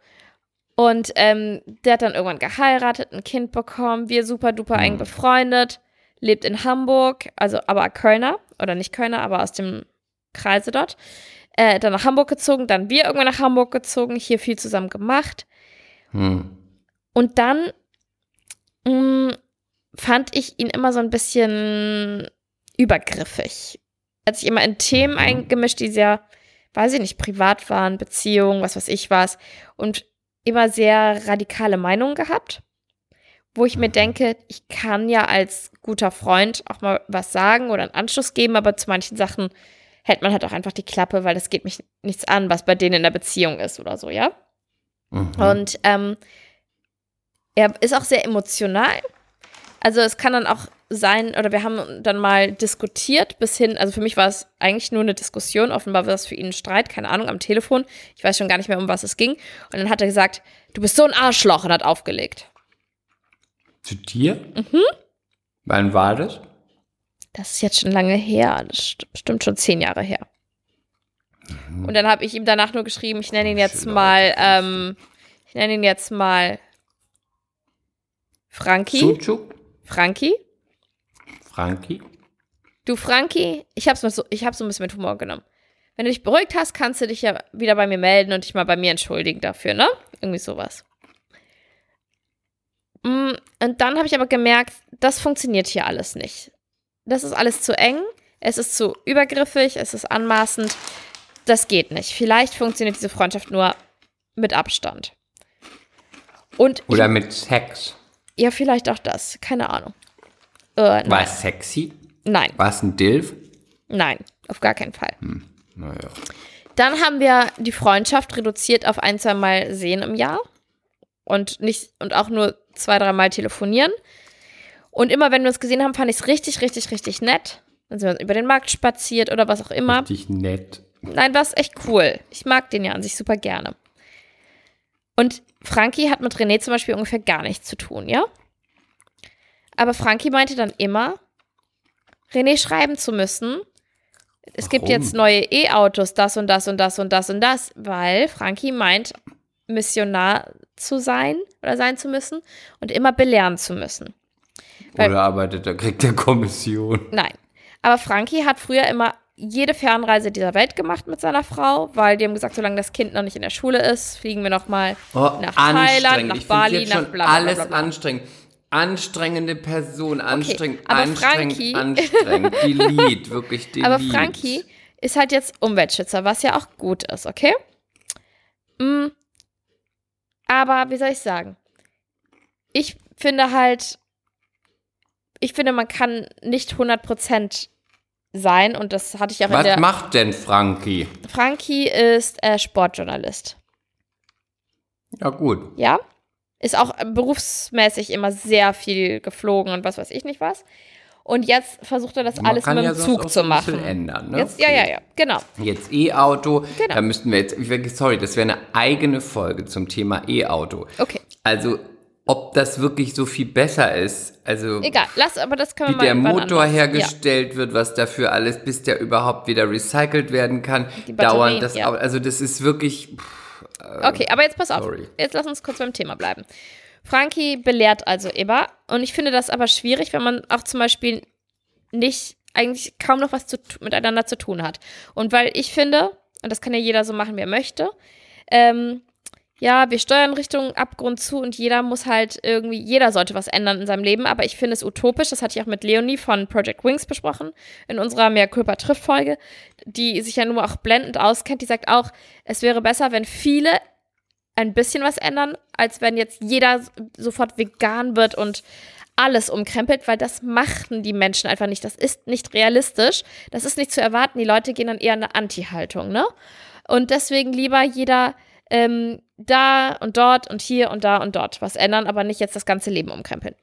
Speaker 3: Und ähm, der hat dann irgendwann geheiratet, ein Kind bekommen, wir super duper eng befreundet, lebt in Hamburg, also aber Kölner, oder nicht Kölner, aber aus dem Kreise dort. Äh, dann nach Hamburg gezogen, dann wir irgendwann nach Hamburg gezogen, hier viel zusammen gemacht.
Speaker 2: Hm.
Speaker 3: Und dann mh, fand ich ihn immer so ein bisschen übergriffig. Er hat sich immer in Themen eingemischt, die sehr, weiß ich nicht, privat waren, Beziehungen, was weiß ich was. Und immer sehr radikale Meinungen gehabt, wo ich mir denke, ich kann ja als guter Freund auch mal was sagen oder einen Anschluss geben, aber zu manchen Sachen hält man halt auch einfach die Klappe, weil das geht mich nichts an, was bei denen in der Beziehung ist oder so, ja?
Speaker 2: Mhm.
Speaker 3: Und ähm, er ist auch sehr emotional. Also es kann dann auch sein, oder wir haben dann mal diskutiert bis hin, also für mich war es eigentlich nur eine Diskussion, offenbar war es für ihn ein Streit, keine Ahnung, am Telefon. Ich weiß schon gar nicht mehr, um was es ging. Und dann hat er gesagt, du bist so ein Arschloch und hat aufgelegt.
Speaker 2: Zu dir?
Speaker 3: Mhm.
Speaker 2: Wann war das?
Speaker 3: Das ist jetzt schon lange her, das st bestimmt schon zehn Jahre her. Und dann habe ich ihm danach nur geschrieben, ich nenne ihn jetzt mal, ähm, ich nenne ihn jetzt mal Frankie.
Speaker 2: Sucuk?
Speaker 3: Frankie.
Speaker 2: Frankie?
Speaker 3: Du, Frankie, ich hab's, mal so, ich hab's so ein bisschen mit Humor genommen. Wenn du dich beruhigt hast, kannst du dich ja wieder bei mir melden und dich mal bei mir entschuldigen dafür, ne? Irgendwie sowas. Mm, Und dann habe ich aber gemerkt, das funktioniert hier alles nicht. Das ist alles zu eng, es ist zu übergriffig, es ist anmaßend. Das geht nicht. Vielleicht funktioniert diese Freundschaft nur mit Abstand. Und
Speaker 2: Oder mit Sex?
Speaker 3: Ja, vielleicht auch das. Keine Ahnung. Äh,
Speaker 2: War es sexy?
Speaker 3: nein,
Speaker 2: War es ein Dilf?
Speaker 3: nein, auf gar keinen Fall.
Speaker 2: Naja.
Speaker 3: Dann haben wir die Freundschaft reduziert auf ein, zwei Mal sehen im Jahr und nicht und auch nur zwei, dreimal telefonieren. Und immer wenn wir uns gesehen haben, fand ich es richtig, richtig, richtig nett. Dann sind wir über den Markt spaziert oder was auch immer.
Speaker 2: Richtig nett.
Speaker 3: Nein, war es echt cool. Ich mag den ja an sich super gerne. Und Frankie hat mit René zum Beispiel ungefähr gar nichts zu tun, ja? Aber Frankie meinte dann immer, René schreiben zu müssen. Es gibt
Speaker 2: Warum?
Speaker 3: jetzt neue E-Autos, das und das und das und das und das, weil Frankie meint, Missionar zu sein oder sein zu müssen und immer belehren zu müssen. Weil-
Speaker 2: Oder arbeitet er, kriegt er Kommission.
Speaker 3: Nein. Aber Frankie hat früher immer jede Fernreise dieser Welt gemacht mit seiner Frau, weil die haben gesagt, solange das Kind noch nicht in der Schule ist, fliegen wir noch mal nach Thailand, nach
Speaker 2: Oh, ich
Speaker 3: Bali, nach bla
Speaker 2: alles
Speaker 3: bla bla.
Speaker 2: anstrengend. Anstrengende Person, anstrengend,
Speaker 3: aber
Speaker 2: anstrengend,
Speaker 3: Frankie-
Speaker 2: anstrengend. Delete, wirklich delete.
Speaker 3: Aber Frankie ist halt jetzt Umweltschützer, was ja auch gut ist, okay? Mm. Aber wie soll ich sagen? Ich finde halt, ich finde, man kann nicht 100% sein und das hatte ich auch in
Speaker 2: Was
Speaker 3: der.
Speaker 2: macht denn Frankie?
Speaker 3: Frankie ist äh, Sportjournalist.
Speaker 2: Ja, gut.
Speaker 3: Ja. Ist auch berufsmäßig immer sehr viel geflogen und was weiß ich nicht was. Und jetzt versucht er das
Speaker 2: Man
Speaker 3: alles mit
Speaker 2: ja
Speaker 3: dem
Speaker 2: sonst
Speaker 3: Zug zu machen.
Speaker 2: ändern, ne?
Speaker 3: Jetzt, ja, ja, ja, genau.
Speaker 2: Jetzt E-Auto,
Speaker 3: Genau.
Speaker 2: da müssten wir jetzt, sorry, das wäre eine eigene Folge zum Thema E-Auto.
Speaker 3: Okay,
Speaker 2: Also, ob das wirklich so viel besser ist, also
Speaker 3: egal. Lass, aber das können
Speaker 2: wie
Speaker 3: wir mal
Speaker 2: der
Speaker 3: irgendwann
Speaker 2: Motor
Speaker 3: anders.
Speaker 2: hergestellt wird, was dafür alles, bis der überhaupt wieder recycelt werden kann, dauern das,
Speaker 3: ja.
Speaker 2: also das ist wirklich, pff,
Speaker 3: Ja. Okay, aber jetzt pass auf.
Speaker 2: sorry.
Speaker 3: Jetzt lass uns kurz beim Thema bleiben. Frankie belehrt also immer. Und ich finde das aber schwierig, wenn man auch zum Beispiel nicht eigentlich kaum noch was zu, miteinander zu tun hat. Und weil ich finde, und das kann ja jeder so machen, wie er möchte, ähm, ja, wir steuern Richtung Abgrund zu und jeder muss halt irgendwie, jeder sollte was ändern in seinem Leben, aber ich finde es utopisch, das hatte ich auch mit Leonie von Project Wings besprochen, in unserer Mehr Körper trifft Folge, die sich ja nur auch blendend auskennt, die sagt auch, es wäre besser, wenn viele ein bisschen was ändern, als wenn jetzt jeder sofort vegan wird und alles umkrempelt, weil das machen die Menschen einfach nicht. Das ist nicht realistisch. Das ist nicht zu erwarten. Die Leute gehen dann eher in eine Anti-Haltung, ne? Und deswegen lieber jeder ähm, da und dort und hier und da und dort was ändern, aber nicht jetzt das ganze Leben umkrempeln.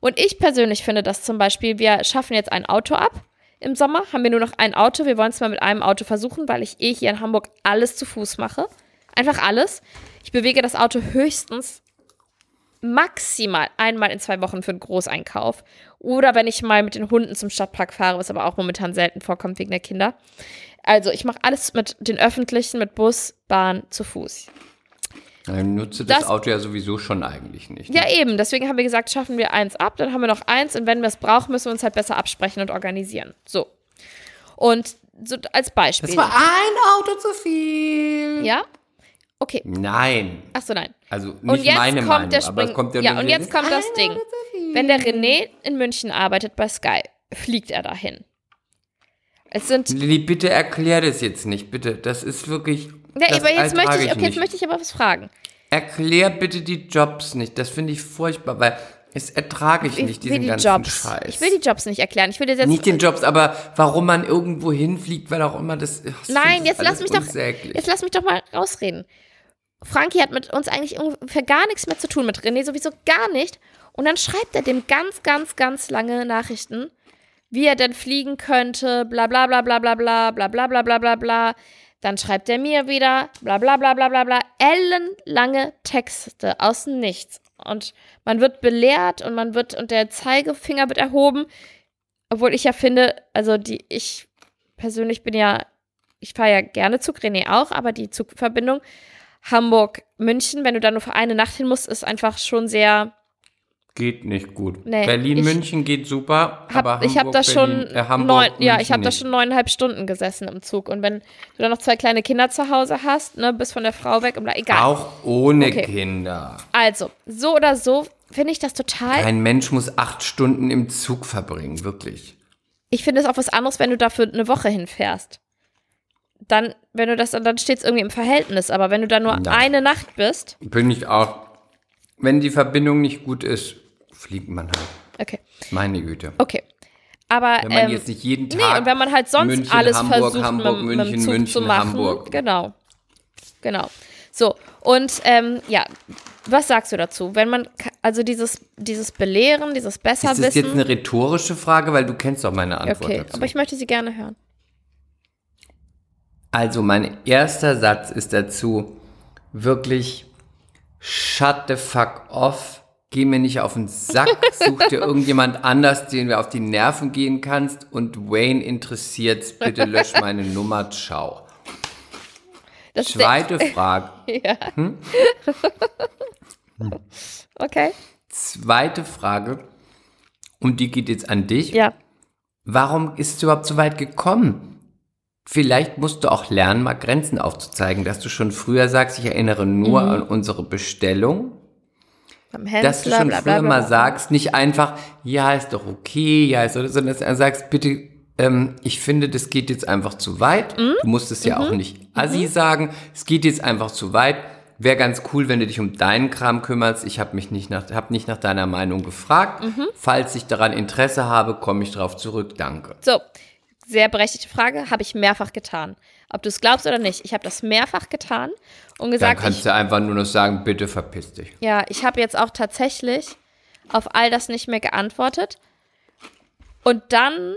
Speaker 3: Und ich persönlich finde dass zum Beispiel, wir schaffen jetzt ein Auto ab. Im Sommer haben wir nur noch ein Auto. Wir wollen es mal mit einem Auto versuchen, weil ich eh hier in Hamburg alles zu Fuß mache. Einfach alles. Ich bewege das Auto höchstens maximal einmal in zwei Wochen für einen Großeinkauf. Oder wenn ich mal mit den Hunden zum Stadtpark fahre, was aber auch momentan selten vorkommt wegen der Kinder. Also ich mache alles mit den öffentlichen, mit Bus, Bahn, zu Fuß.
Speaker 2: Dann nutze das,
Speaker 3: Das-
Speaker 2: Auto ja sowieso schon eigentlich nicht. ne?
Speaker 3: Ja, eben. Deswegen haben wir gesagt, schaffen wir eins ab, dann haben wir noch eins und wenn wir es brauchen, müssen wir uns halt besser absprechen und organisieren. So. Und so als Beispiel.
Speaker 2: Das war ein Auto zu viel.
Speaker 3: ja? Okay.
Speaker 2: Nein.
Speaker 3: Achso, nein.
Speaker 2: Also nicht
Speaker 3: Und jetzt
Speaker 2: meine
Speaker 3: kommt
Speaker 2: Meinung,
Speaker 3: der
Speaker 2: aber
Speaker 3: Spring.
Speaker 2: kommt ja,
Speaker 3: ja, und jetzt kommt das Ding. Wenn der René in München arbeitet bei Sky, fliegt er dahin. Es sind.
Speaker 2: Lilly, bitte erklär das jetzt nicht, bitte. Das ist wirklich.
Speaker 3: Ja,
Speaker 2: das
Speaker 3: aber jetzt möchte ich, okay, jetzt möchte ich aber was fragen.
Speaker 2: Erklär bitte die Jobs nicht. Das finde ich furchtbar, weil es ertrage ich,
Speaker 3: Ich
Speaker 2: nicht, diesen
Speaker 3: die
Speaker 2: ganzen
Speaker 3: Jobs.
Speaker 2: Scheiß.
Speaker 3: Ich will die Jobs nicht erklären. Ich will dir jetzt.
Speaker 2: nicht den Jobs, aber warum man irgendwo hinfliegt, weil auch immer das. das
Speaker 3: Nein, jetzt lass mich doch. Jetzt lass mich doch mal rausreden. Frankie hat mit uns eigentlich ungefähr gar nichts mehr zu tun, mit René sowieso gar nicht. Und dann schreibt er dem ganz, ganz, ganz lange Nachrichten, wie er denn fliegen könnte, bla bla bla bla bla bla bla bla bla bla bla bla. Dann schreibt er mir wieder, bla bla bla bla bla bla, ellenlange Texte aus dem Nichts. Und man wird belehrt und man wird, und der Zeigefinger wird erhoben. Obwohl ich ja finde, also die, ich persönlich bin ja, ich fahre ja gerne Zug, René auch, aber die Zugverbindung Hamburg-München, wenn du da nur für eine Nacht hin musst, ist einfach schon sehr.
Speaker 2: Geht nicht gut.
Speaker 3: Nee,
Speaker 2: Berlin, München geht super,
Speaker 3: Hab,
Speaker 2: aber
Speaker 3: ich habe
Speaker 2: Hamburg,
Speaker 3: da schon
Speaker 2: Berlin, äh, Hamburg,
Speaker 3: neun, ja, ich habe da schon neuneinhalb Stunden gesessen im Zug. Und wenn du dann noch zwei kleine Kinder zu Hause hast, ne, bist von der Frau weg und bla, egal.
Speaker 2: Auch ohne
Speaker 3: Okay.
Speaker 2: Kinder.
Speaker 3: Also, so oder so finde ich das total.
Speaker 2: Ein Mensch muss acht Stunden im Zug verbringen, wirklich.
Speaker 3: Ich finde es auch was anderes, wenn du dafür eine Woche hinfährst. Dann, wenn du das, dann steht es irgendwie im Verhältnis. Aber wenn du da nur
Speaker 2: Nein.
Speaker 3: eine Nacht bist,
Speaker 2: Bin ich auch. Wenn die Verbindung nicht gut ist, fliegt man halt.
Speaker 3: okay,
Speaker 2: Meine Güte.
Speaker 3: okay. Aber
Speaker 2: Wenn man
Speaker 3: ähm,
Speaker 2: jetzt nicht jeden
Speaker 3: Nee,
Speaker 2: Tag.
Speaker 3: und wenn man halt sonst
Speaker 2: München,
Speaker 3: alles
Speaker 2: Hamburg,
Speaker 3: versucht,
Speaker 2: Hamburg,
Speaker 3: mit, mit
Speaker 2: München,
Speaker 3: dem Zug
Speaker 2: München,
Speaker 3: zu machen.
Speaker 2: Hamburg.
Speaker 3: Genau. Genau. So, und ähm, ja, was sagst du dazu? Wenn man, also dieses, dieses Belehren, dieses
Speaker 2: Ist das jetzt
Speaker 3: Besserwissen.
Speaker 2: eine rhetorische Frage, weil du kennst doch meine Antwort
Speaker 3: okay,
Speaker 2: dazu.
Speaker 3: aber ich möchte sie gerne hören.
Speaker 2: Also mein erster Satz ist dazu wirklich shut the fuck off, geh mir nicht auf den Sack, such dir irgendjemand anders, den du auf die Nerven gehen kannst und Wayne interessiert's, bitte lösch meine Nummer, ciao.
Speaker 3: Das
Speaker 2: Zweite Frage,
Speaker 3: ja. okay.
Speaker 2: zweite Frage und die geht jetzt an dich.
Speaker 3: Ja.
Speaker 2: Warum ist es überhaupt so weit gekommen? Vielleicht musst du auch lernen, mal Grenzen aufzuzeigen, dass du schon früher sagst, ich erinnere nur
Speaker 3: Mhm.
Speaker 2: an unsere Bestellung,
Speaker 3: Beim
Speaker 2: dass du schon
Speaker 3: bla, bla,
Speaker 2: früher mal sagst, nicht einfach, ja, ist doch okay, ja, ist, oder, sondern dass du sagst, bitte, ähm, ich finde, das geht jetzt einfach zu weit.
Speaker 3: Mhm.
Speaker 2: Du musst es ja auch nicht assi sagen, es geht jetzt einfach zu weit. Wäre ganz cool, wenn du dich um deinen Kram kümmerst. Ich habe mich nicht nach, hab nicht nach deiner Meinung gefragt.
Speaker 3: Mhm.
Speaker 2: Falls ich daran Interesse habe, komme ich drauf zurück. Danke.
Speaker 3: So, sehr berechtigte Frage, habe ich mehrfach getan. Ob du es glaubst oder nicht, ich habe das mehrfach getan und
Speaker 2: Dann
Speaker 3: gesagt,
Speaker 2: kannst
Speaker 3: ich,
Speaker 2: du einfach nur noch sagen, bitte verpiss dich.
Speaker 3: ja, ich habe jetzt auch tatsächlich auf all das nicht mehr geantwortet. Und dann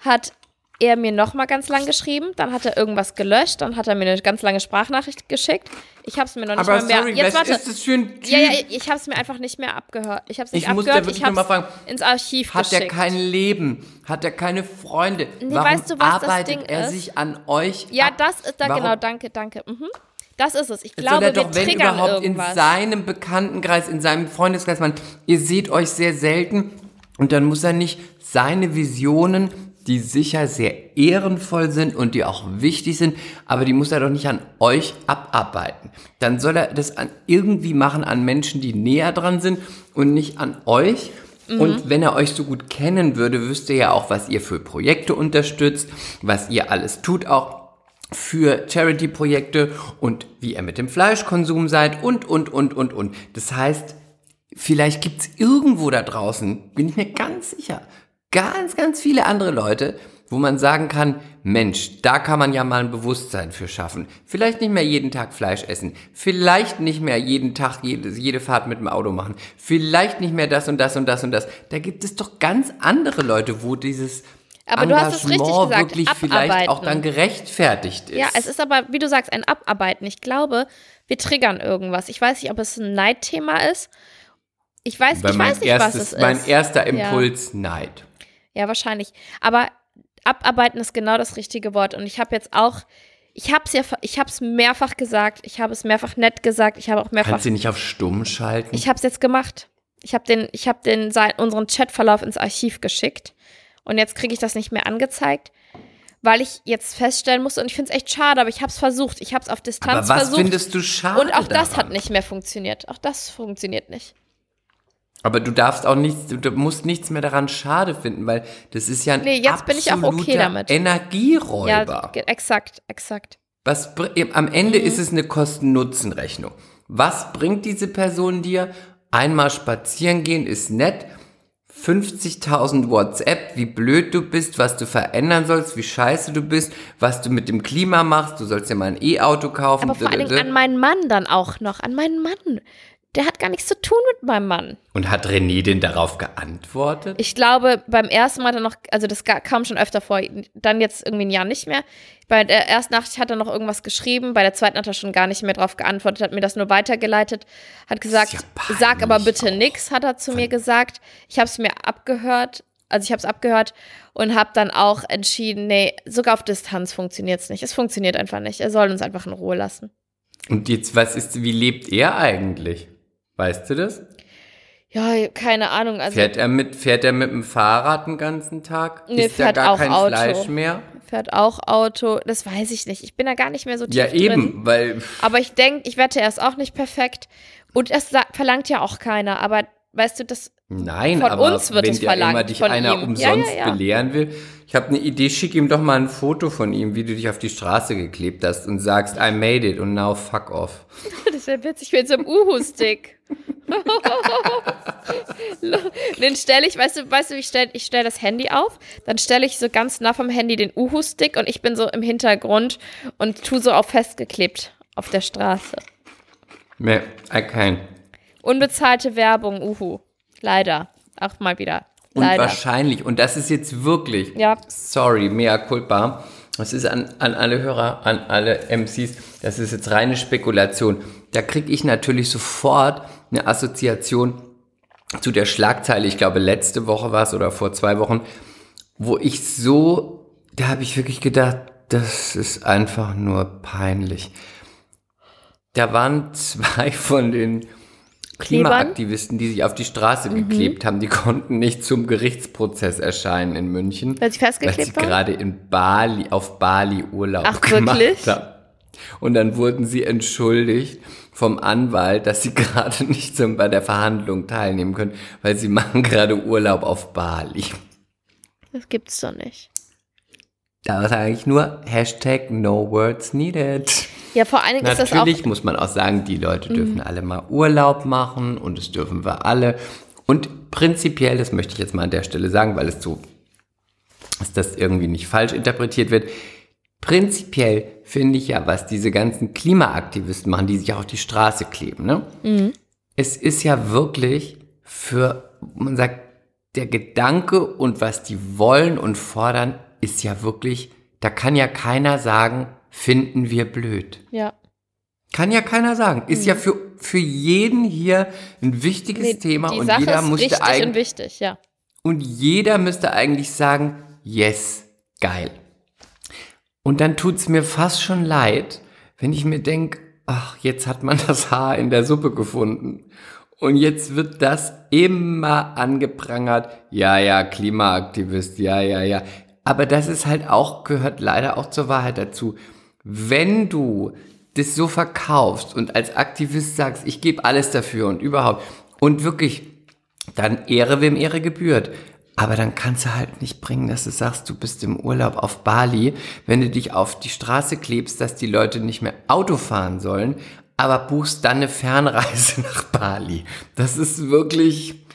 Speaker 3: hat er mir noch mal ganz lang geschrieben, dann hat er irgendwas gelöscht, dann hat er mir eine ganz lange Sprachnachricht geschickt. Ich habe es mir noch nicht
Speaker 2: Aber
Speaker 3: mal mehr.
Speaker 2: sorry,
Speaker 3: jetzt
Speaker 2: was
Speaker 3: warte.
Speaker 2: ist das für ein Typ?
Speaker 3: ja, ja, ich habe es mir einfach nicht mehr abgehört. Ich habe es nicht
Speaker 2: Ich muss
Speaker 3: abgehört,
Speaker 2: wirklich
Speaker 3: ich habe
Speaker 2: fragen,
Speaker 3: ins Archiv
Speaker 2: Hat er
Speaker 3: geschickt.
Speaker 2: kein Leben? Hat er keine Freunde?
Speaker 3: Nee,
Speaker 2: Warum
Speaker 3: weißt du, was das
Speaker 2: arbeitet
Speaker 3: Ding
Speaker 2: er
Speaker 3: ist?
Speaker 2: sich an euch
Speaker 3: Ja,
Speaker 2: ab?
Speaker 3: das ist da
Speaker 2: Warum-
Speaker 3: genau, danke, danke. Mhm. Das ist es. Ich glaube,
Speaker 2: soll er
Speaker 3: wir
Speaker 2: doch, wenn
Speaker 3: triggern
Speaker 2: überhaupt,
Speaker 3: irgendwas.
Speaker 2: in seinem Bekanntenkreis, in seinem Freundeskreis, man, ihr seht euch sehr selten und dann muss er nicht seine Visionen, die sicher sehr ehrenvoll sind und die auch wichtig sind, aber die muss er doch nicht an euch abarbeiten. Dann soll er das an, irgendwie machen an Menschen, die näher dran sind und nicht an euch.
Speaker 3: Mhm.
Speaker 2: Und wenn er euch so gut kennen würde, wüsste er ja auch, was ihr für Projekte unterstützt, was ihr alles tut, auch für Charity-Projekte und wie ihr mit dem Fleischkonsum seid und, und, und, und, und. Das heißt, vielleicht gibt's irgendwo da draußen, bin ich mir ganz sicher, ganz, ganz viele andere Leute, wo man sagen kann, Mensch, da kann man ja mal ein Bewusstsein für schaffen. Vielleicht nicht mehr jeden Tag Fleisch essen. Vielleicht nicht mehr jeden Tag jede, jede Fahrt mit dem Auto machen. Vielleicht nicht mehr das und das und das und das. Da gibt es doch ganz andere Leute, wo dieses
Speaker 3: Aber du hast es richtig gesagt,
Speaker 2: wirklich vielleicht auch
Speaker 3: abarbeiten.
Speaker 2: dann gerechtfertigt ist.
Speaker 3: Ja, es ist aber, wie du sagst, ein Abarbeiten. Ich glaube, wir triggern irgendwas. Ich weiß nicht, ob es ein Neidthema ist. Ich weiß,
Speaker 2: Weil
Speaker 3: ich weiß nicht,
Speaker 2: erstes,
Speaker 3: was es ist.
Speaker 2: Mein erster
Speaker 3: Ja.
Speaker 2: Impuls, Neid.
Speaker 3: Ja, wahrscheinlich. Aber abarbeiten ist genau das richtige Wort. Und ich habe jetzt auch, ich habe es ja, ich habe es mehrfach gesagt. Ich habe es mehrfach nett gesagt. Ich habe auch mehrfach,
Speaker 2: Kannst du nicht auf stumm schalten?
Speaker 3: ich habe es jetzt gemacht. Ich habe den, ich habe den unseren Chatverlauf ins Archiv geschickt. Und jetzt kriege ich das nicht mehr angezeigt, weil ich jetzt feststellen musste. Und ich finde es echt schade, aber ich habe es versucht. Ich habe es auf Distanz
Speaker 2: Aber was
Speaker 3: versucht.
Speaker 2: findest du schade
Speaker 3: und auch das
Speaker 2: daran?
Speaker 3: hat nicht mehr funktioniert. Auch das funktioniert nicht.
Speaker 2: Aber du darfst auch nichts, du musst nichts mehr daran schade finden, weil das ist ja ein
Speaker 3: Nee, jetzt bin ich auch okay damit.
Speaker 2: Energieräuber.
Speaker 3: Ja, exakt, exakt.
Speaker 2: Was, am Ende
Speaker 3: Mhm.
Speaker 2: ist es eine Kosten-Nutzen-Rechnung. Was bringt diese Person dir? Einmal spazieren gehen ist nett. 50.000 WhatsApp, wie blöd du bist, was du verändern sollst, wie scheiße du bist, was du mit dem Klima machst. Du sollst ja mal ein E-Auto kaufen.
Speaker 3: Aber vor allen Dingen an meinen Mann dann auch noch. An meinen Mann. Der hat gar nichts zu tun mit meinem Mann.
Speaker 2: Und hat René denn darauf geantwortet?
Speaker 3: Ich glaube, beim ersten Mal hat er noch, also das kam schon öfter vor, dann jetzt irgendwie ein Jahr nicht mehr. Bei der ersten Nacht hat er noch irgendwas geschrieben, bei der zweiten hat er schon gar nicht mehr drauf geantwortet, hat mir das nur weitergeleitet, hat gesagt,
Speaker 2: ja
Speaker 3: sag aber bitte
Speaker 2: auch.
Speaker 3: nix, hat er zu mir gesagt. Ich habe es mir abgehört, also ich habe es abgehört und habe dann auch entschieden, nee, sogar auf Distanz funktioniert es nicht. Es funktioniert einfach nicht. Er soll uns einfach in Ruhe lassen.
Speaker 2: Und jetzt, was ist, wie lebt er eigentlich? Weißt du das?
Speaker 3: Ja, keine Ahnung. Also
Speaker 2: Fährt er mit, fährt er mit dem Fahrrad den ganzen Tag?
Speaker 3: Nee,
Speaker 2: Isst er
Speaker 3: fährt
Speaker 2: gar
Speaker 3: auch
Speaker 2: kein
Speaker 3: Auto.
Speaker 2: Fleisch mehr?
Speaker 3: fährt auch Auto. Das weiß ich nicht. Ich bin da gar nicht mehr so tief
Speaker 2: Ja,
Speaker 3: drin.
Speaker 2: eben, weil
Speaker 3: Aber ich denke, ich wette, er ist auch nicht perfekt. Und es verlangt ja auch keiner. Aber weißt du, das.
Speaker 2: Nein,
Speaker 3: Von
Speaker 2: aber
Speaker 3: uns wird
Speaker 2: wenn
Speaker 3: es
Speaker 2: dir
Speaker 3: verlangt,
Speaker 2: immer dich
Speaker 3: von
Speaker 2: einer
Speaker 3: ihm. Ja,
Speaker 2: umsonst
Speaker 3: ja, ja.
Speaker 2: belehren will. Ich habe eine Idee, schick ihm doch mal ein Foto von ihm, wie du dich auf die Straße geklebt hast und sagst, I made it und now fuck off.
Speaker 3: Das wäre witzig mit so einem Uhu-Stick. den stelle ich, weißt du, weißt du, ich stelle ich stell das Handy auf, dann stelle ich so ganz nah vom Handy den Uhu-Stick und ich bin so im Hintergrund und tu so auf festgeklebt auf der Straße.
Speaker 2: Nee, I can't.
Speaker 3: Unbezahlte Werbung, Uhu. Leider. Auch mal wieder.
Speaker 2: Und
Speaker 3: Leider.
Speaker 2: wahrscheinlich, und das ist jetzt wirklich,
Speaker 3: Ja.
Speaker 2: sorry, mea culpa, das ist an, an alle Hörer, an alle MCs, das ist jetzt reine Spekulation. Da kriege ich natürlich sofort eine Assoziation zu der Schlagzeile, ich glaube letzte Woche war es oder vor zwei Wochen, wo ich so, da habe ich wirklich gedacht, das ist einfach nur peinlich. Da waren zwei von den Klimaaktivisten, die sich auf die Straße
Speaker 3: Mhm.
Speaker 2: geklebt haben, die konnten nicht zum Gerichtsprozess erscheinen in München.
Speaker 3: Weil sie festgeklebt
Speaker 2: Weil sie
Speaker 3: waren?
Speaker 2: gerade in Bali, auf Bali Urlaub
Speaker 3: Ach,
Speaker 2: gemacht
Speaker 3: wirklich?
Speaker 2: haben. Und dann wurden sie entschuldigt vom Anwalt, dass sie gerade nicht zum, bei der Verhandlung teilnehmen können, weil sie machen gerade Urlaub auf Bali.
Speaker 3: Das gibt's doch nicht.
Speaker 2: Da sage ich nur Hashtag no words needed.
Speaker 3: Ja, vor allen Dingen ist das. Mhm.
Speaker 2: Natürlich muss man auch sagen, die Leute dürfen alle mal Urlaub machen und das dürfen wir alle. Und prinzipiell, das möchte ich jetzt mal an der Stelle sagen, weil es so, dass das irgendwie nicht falsch interpretiert wird. Prinzipiell finde ich ja, was diese ganzen Klimaaktivisten machen, die sich auch auf die Straße kleben, ne?
Speaker 3: Mhm.
Speaker 2: Es ist ja wirklich für, man sagt, der Gedanke und was die wollen und fordern, ist ja wirklich, da kann ja keiner sagen, finden wir blöd.
Speaker 3: Ja.
Speaker 2: Kann ja keiner sagen. Ist ja für, für jeden hier ein wichtiges
Speaker 3: Mhm. Nee,
Speaker 2: Thema und
Speaker 3: Sache
Speaker 2: jeder musste
Speaker 3: richtig und
Speaker 2: eigentlich
Speaker 3: wichtig, ja.
Speaker 2: und jeder müsste eigentlich sagen, yes, geil. Und dann tut's mir fast schon leid, wenn ich mir denk, ach, jetzt hat man das Haar in der Suppe gefunden. Und jetzt wird das immer angeprangert. Ja, ja, Klimaaktivist, ja, ja, ja. Aber das ist halt auch, gehört leider auch zur Wahrheit dazu. Wenn du das so verkaufst und als Aktivist sagst, ich gebe alles dafür und überhaupt und wirklich, dann Ehre wem Ehre gebührt. Aber dann kannst du halt nicht bringen, dass du sagst, du bist im Urlaub auf Bali, wenn du dich auf die Straße klebst, dass die Leute nicht mehr Auto fahren sollen, aber buchst dann eine Fernreise nach Bali. Das ist wirklich,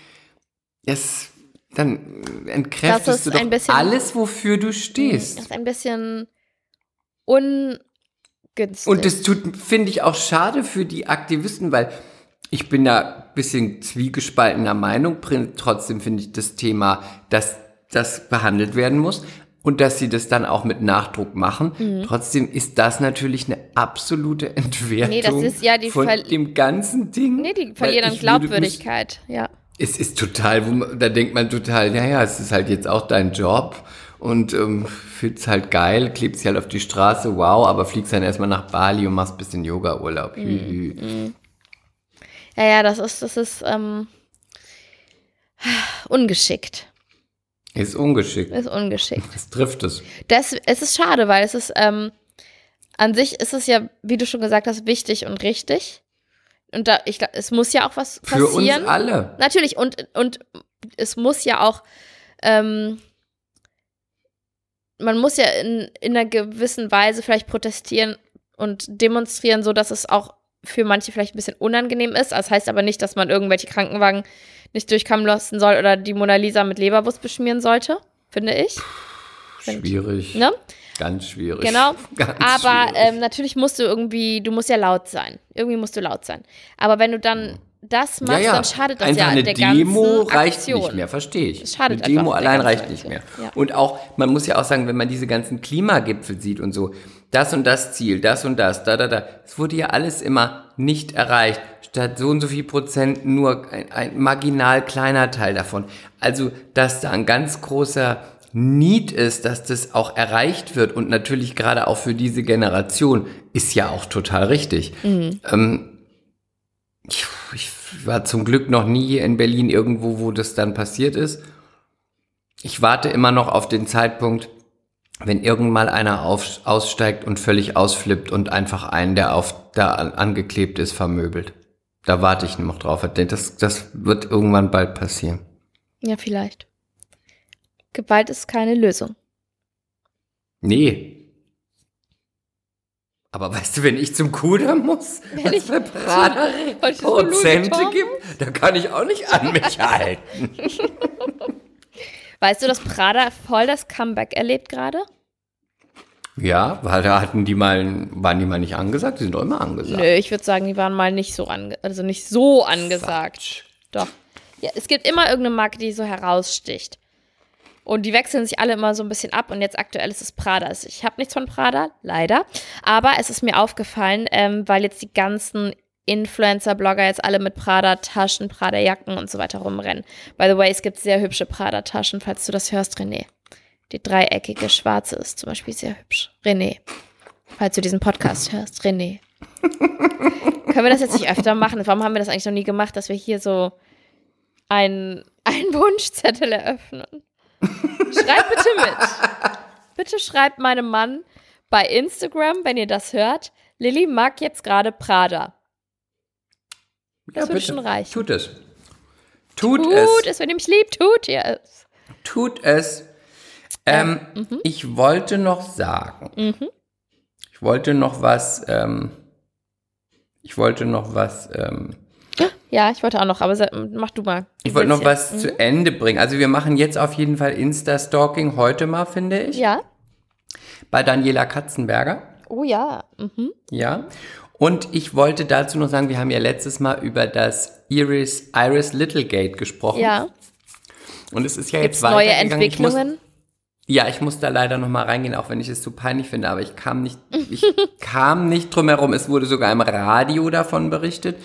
Speaker 2: es, dann entkräftest du doch
Speaker 3: bisschen,
Speaker 2: alles, wofür du stehst.
Speaker 3: Das ist ein bisschen ungünstig.
Speaker 2: Und das tut, finde ich, auch schade für die Aktivisten, weil ich bin da ein bisschen zwiegespaltener Meinung. Trotzdem finde ich das Thema, dass das behandelt werden muss und dass sie das dann auch mit Nachdruck machen. Mhm. Trotzdem ist das natürlich eine absolute Entwertung nee, das ist ja die von dem ganzen Ding.
Speaker 3: Nee, die verlieren an Glaubwürdigkeit, ja.
Speaker 2: Es ist total, man, da denkt man total, naja, es ist halt jetzt auch dein Job und ähm, fühlt's halt geil, klebst halt auf die Straße, wow, aber fliegst dann erstmal nach Bali und machst ein bisschen Yoga-Urlaub. Mhm. Mhm.
Speaker 3: Ja, ja, das ist, das ist ähm, ungeschickt.
Speaker 2: Ist ungeschickt.
Speaker 3: Ist ungeschickt.
Speaker 2: Es trifft es.
Speaker 3: Das, es ist schade, weil es ist, ähm, an sich ist es ja, wie du schon gesagt hast, wichtig und richtig. Und da, ich es muss ja auch was passieren.
Speaker 2: Für uns alle.
Speaker 3: Natürlich, und, und es muss ja auch, ähm, man muss ja in, in einer gewissen Weise vielleicht protestieren und demonstrieren, so dass es auch für manche vielleicht ein bisschen unangenehm ist. Das heißt aber nicht, dass man irgendwelche Krankenwagen nicht durchkommen lassen soll oder die Mona Lisa mit Leberwurst beschmieren sollte, finde ich.
Speaker 2: Schwierig.
Speaker 3: Ne?
Speaker 2: Ganz schwierig.
Speaker 3: Genau.
Speaker 2: Ganz
Speaker 3: aber ähm, natürlich musst du irgendwie, du musst ja laut sein. Irgendwie musst du laut sein. Aber wenn du dann das machst, ja, ja. dann schadet das
Speaker 2: einfach
Speaker 3: ja
Speaker 2: eine
Speaker 3: der
Speaker 2: Demo
Speaker 3: ganzen
Speaker 2: reicht
Speaker 3: Aktion.
Speaker 2: nicht mehr, verstehe ich.
Speaker 3: Das schadet
Speaker 2: eine Demo allein reicht nicht mehr.
Speaker 3: Ja.
Speaker 2: Und auch, man muss ja auch sagen, wenn man diese ganzen Klimagipfel sieht und so, das und das Ziel, das und das, da, da, da, es wurde ja alles immer nicht erreicht. Statt so und so viel Prozent nur ein, ein marginal kleiner Teil davon. Also, dass da ein ganz großer Need ist, dass das auch erreicht wird und natürlich gerade auch für diese Generation, ist ja auch total richtig. Mhm. Ähm, ich, ich war zum Glück noch nie in Berlin irgendwo, wo das dann passiert ist. Ich warte immer noch auf den Zeitpunkt, wenn irgendwann mal einer auf, aussteigt und völlig ausflippt und einfach einen, der auf da angeklebt ist, vermöbelt. Da warte ich noch drauf. Das, das wird irgendwann bald passieren.
Speaker 3: Ja, vielleicht. Gewalt ist keine Lösung.
Speaker 2: Nee. Aber weißt du, wenn ich zum Kudamm muss, wenn es bei Prada Prozente gibt, da kann ich auch nicht an mich halten.
Speaker 3: Weißt du, dass Prada voll das Comeback erlebt gerade?
Speaker 2: Ja, weil da hatten die mal, waren die mal nicht angesagt? Die sind doch immer angesagt.
Speaker 3: Nö, ich würde sagen, die waren mal nicht so ange also nicht so angesagt. Quatsch. Doch. Ja, es gibt immer irgendeine Marke, die so heraussticht. Und die wechseln sich alle immer so ein bisschen ab. Und jetzt aktuell ist es Prada. Also ich habe nichts von Prada, leider. Aber es ist mir aufgefallen, ähm, weil jetzt die ganzen Influencer-Blogger jetzt alle mit Prada-Taschen, Prada-Jacken und so weiter rumrennen. By the way, es gibt sehr hübsche Prada-Taschen, falls du das hörst, René. Die dreieckige schwarze ist zum Beispiel sehr hübsch. René, falls du diesen Podcast hörst, René. Können wir das jetzt nicht öfter machen? Warum haben wir das eigentlich noch nie gemacht, dass wir hier so einen, einen Wunschzettel eröffnen? Schreibt bitte mit. Bitte schreibt meinem Mann bei Instagram, wenn ihr das hört. Lilly mag jetzt gerade Prada. Das ja, wird schon reichen.
Speaker 2: Tut es. Tut,
Speaker 3: tut
Speaker 2: es.
Speaker 3: es. Wenn ihr mich liebt, tut ihr es.
Speaker 2: Tut es. Ähm, mhm. Ich wollte noch sagen, mhm. ich wollte noch was, ähm, ich wollte noch was, ähm,
Speaker 3: ja, ich wollte auch noch, aber mach du mal.
Speaker 2: Ich wollte noch was mhm. zu Ende bringen. Also wir machen jetzt auf jeden Fall Insta-Stalking heute mal, finde ich.
Speaker 3: Ja.
Speaker 2: Bei Daniela Katzenberger.
Speaker 3: Oh ja. Mhm.
Speaker 2: Ja. Und ich wollte dazu noch sagen, wir haben ja letztes Mal über das Iris, Iris Littlegate gesprochen.
Speaker 3: Ja.
Speaker 2: Und es ist ja
Speaker 3: Gibt's
Speaker 2: jetzt weiter
Speaker 3: neue Entwicklungen.
Speaker 2: Ich muss, ja, ich muss da leider noch mal reingehen, auch wenn ich es zu peinlich finde, aber ich kam nicht, ich kam nicht drum herum. Es wurde sogar im Radio davon berichtet.